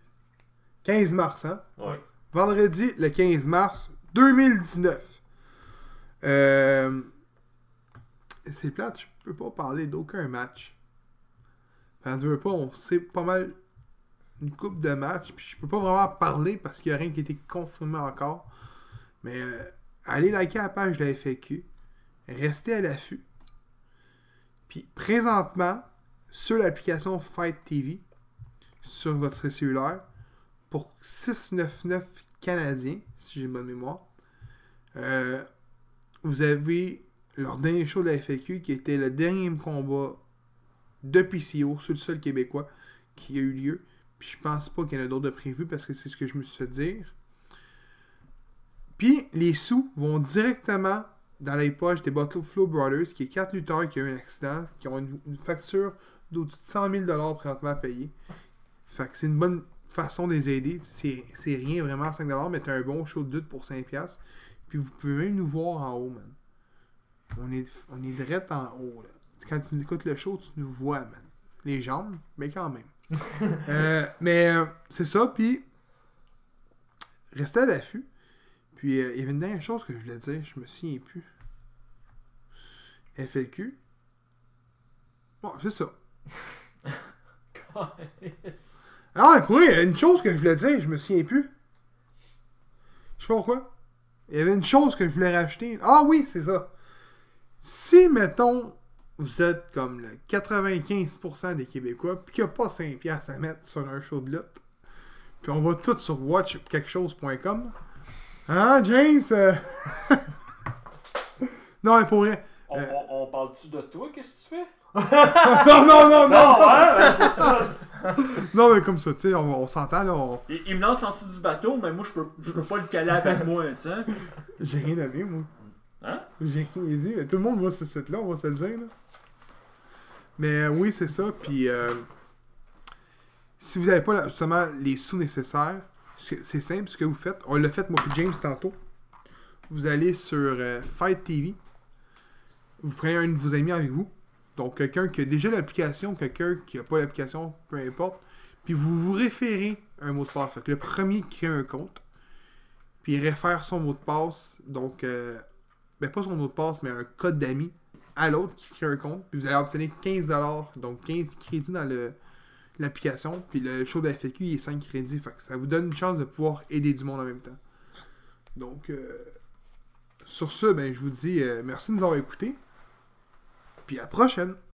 A: 15 mars, hein?
B: Ouais.
A: Vendredi, le 15 mars 2019. Euh, c'est plate, je peux pas parler d'aucun match. Parce que pas, on sait pas mal une coupe de matchs, puis je peux pas vraiment parler parce qu'il y a rien qui a été confirmé encore. Mais euh, allez liker la page de la FAQ. Restez à l'affût. Puis présentement, sur l'application Fight TV, sur votre cellulaire, pour 6,99 canadiens, si j'ai bonne mémoire. Euh, vous avez leur dernier show de la FAQ qui était le dernier combat de PCO sur le sol québécois qui a eu lieu. Puis je pense pas qu'il y en a d'autres de prévus parce que c'est ce que je me suis fait dire. Puis les sous vont directement dans les poches des Flow Brothers, qui est quatre lutteurs qui ont eu un accident, qui ont une, une facture d'au-dessus de 100 000 présentement à payer. Fait que c'est une bonne façon de les aider. C'est rien vraiment 5$, mais t'as un bon show de lutte pour 5$. Puis vous pouvez même nous voir en haut, man. On est, on est direct en haut, là. Quand tu écoutes le show, tu nous vois, man. Les jambes, mais quand même. <laughs> Euh, mais euh, c'est ça, puis restez à l'affût. Puis euh, il y avait une dernière chose que je voulais dire, je me souviens plus. FLQ. Bon, c'est ça. <laughs> Ah, oui, il y a une chose que je voulais dire, je me souviens plus. Je sais pas pourquoi. Il y avait une chose que je voulais rajouter. Ah oui, c'est ça. Si, mettons, vous êtes comme le 95% des Québécois, puis qu'il n'y a pas 5$ piastres à mettre sur un show de lutte, puis on va tout sur watchquelquechose.com. Hein, James? euh? <laughs> non, mais pour vrai.
B: On,
A: Euh.
B: on, on parle-tu de toi? Qu'est-ce que tu fais? <laughs>
A: non, non, non, non!
B: Non, hein? C'est ça. <laughs>
A: Non, mais comme ça, tu sais, on, on s'entend, là. on-
B: Il, il me lance en dessous du bateau, mais moi, je peux, je peux pas le caler avec moi, tu sais.
A: J'ai rien à dire, moi.
B: Hein?
A: J'ai rien dit, mais tout le monde sur ce site-là, on va se le dire. Là. Mais euh, oui, c'est ça. Puis euh, si vous n'avez pas là, justement les sous nécessaires, c'est c'est simple ce que vous faites. On l'a fait, moi et James, tantôt. Vous allez sur euh, Fight TV. Vous prenez un de vos amis avec vous. Donc, quelqu'un qui a déjà l'application, quelqu'un qui n'a pas l'application, peu importe. Puis vous vous référez un mot de passe. Fait le premier crée un compte. Puis il réfère son mot de passe. Donc, euh, ben pas son mot de passe, mais un code d'amis à l'autre qui crée un compte. Puis vous allez obtenir 15$, donc 15 crédits dans l'application. Puis le show de la FAQ, il est 5 crédits. Fait que ça vous donne une chance de pouvoir aider du monde en même temps. Donc, euh, sur ce, ben, je vous dis euh, merci de nous avoir écoutés. Puis à la prochaine!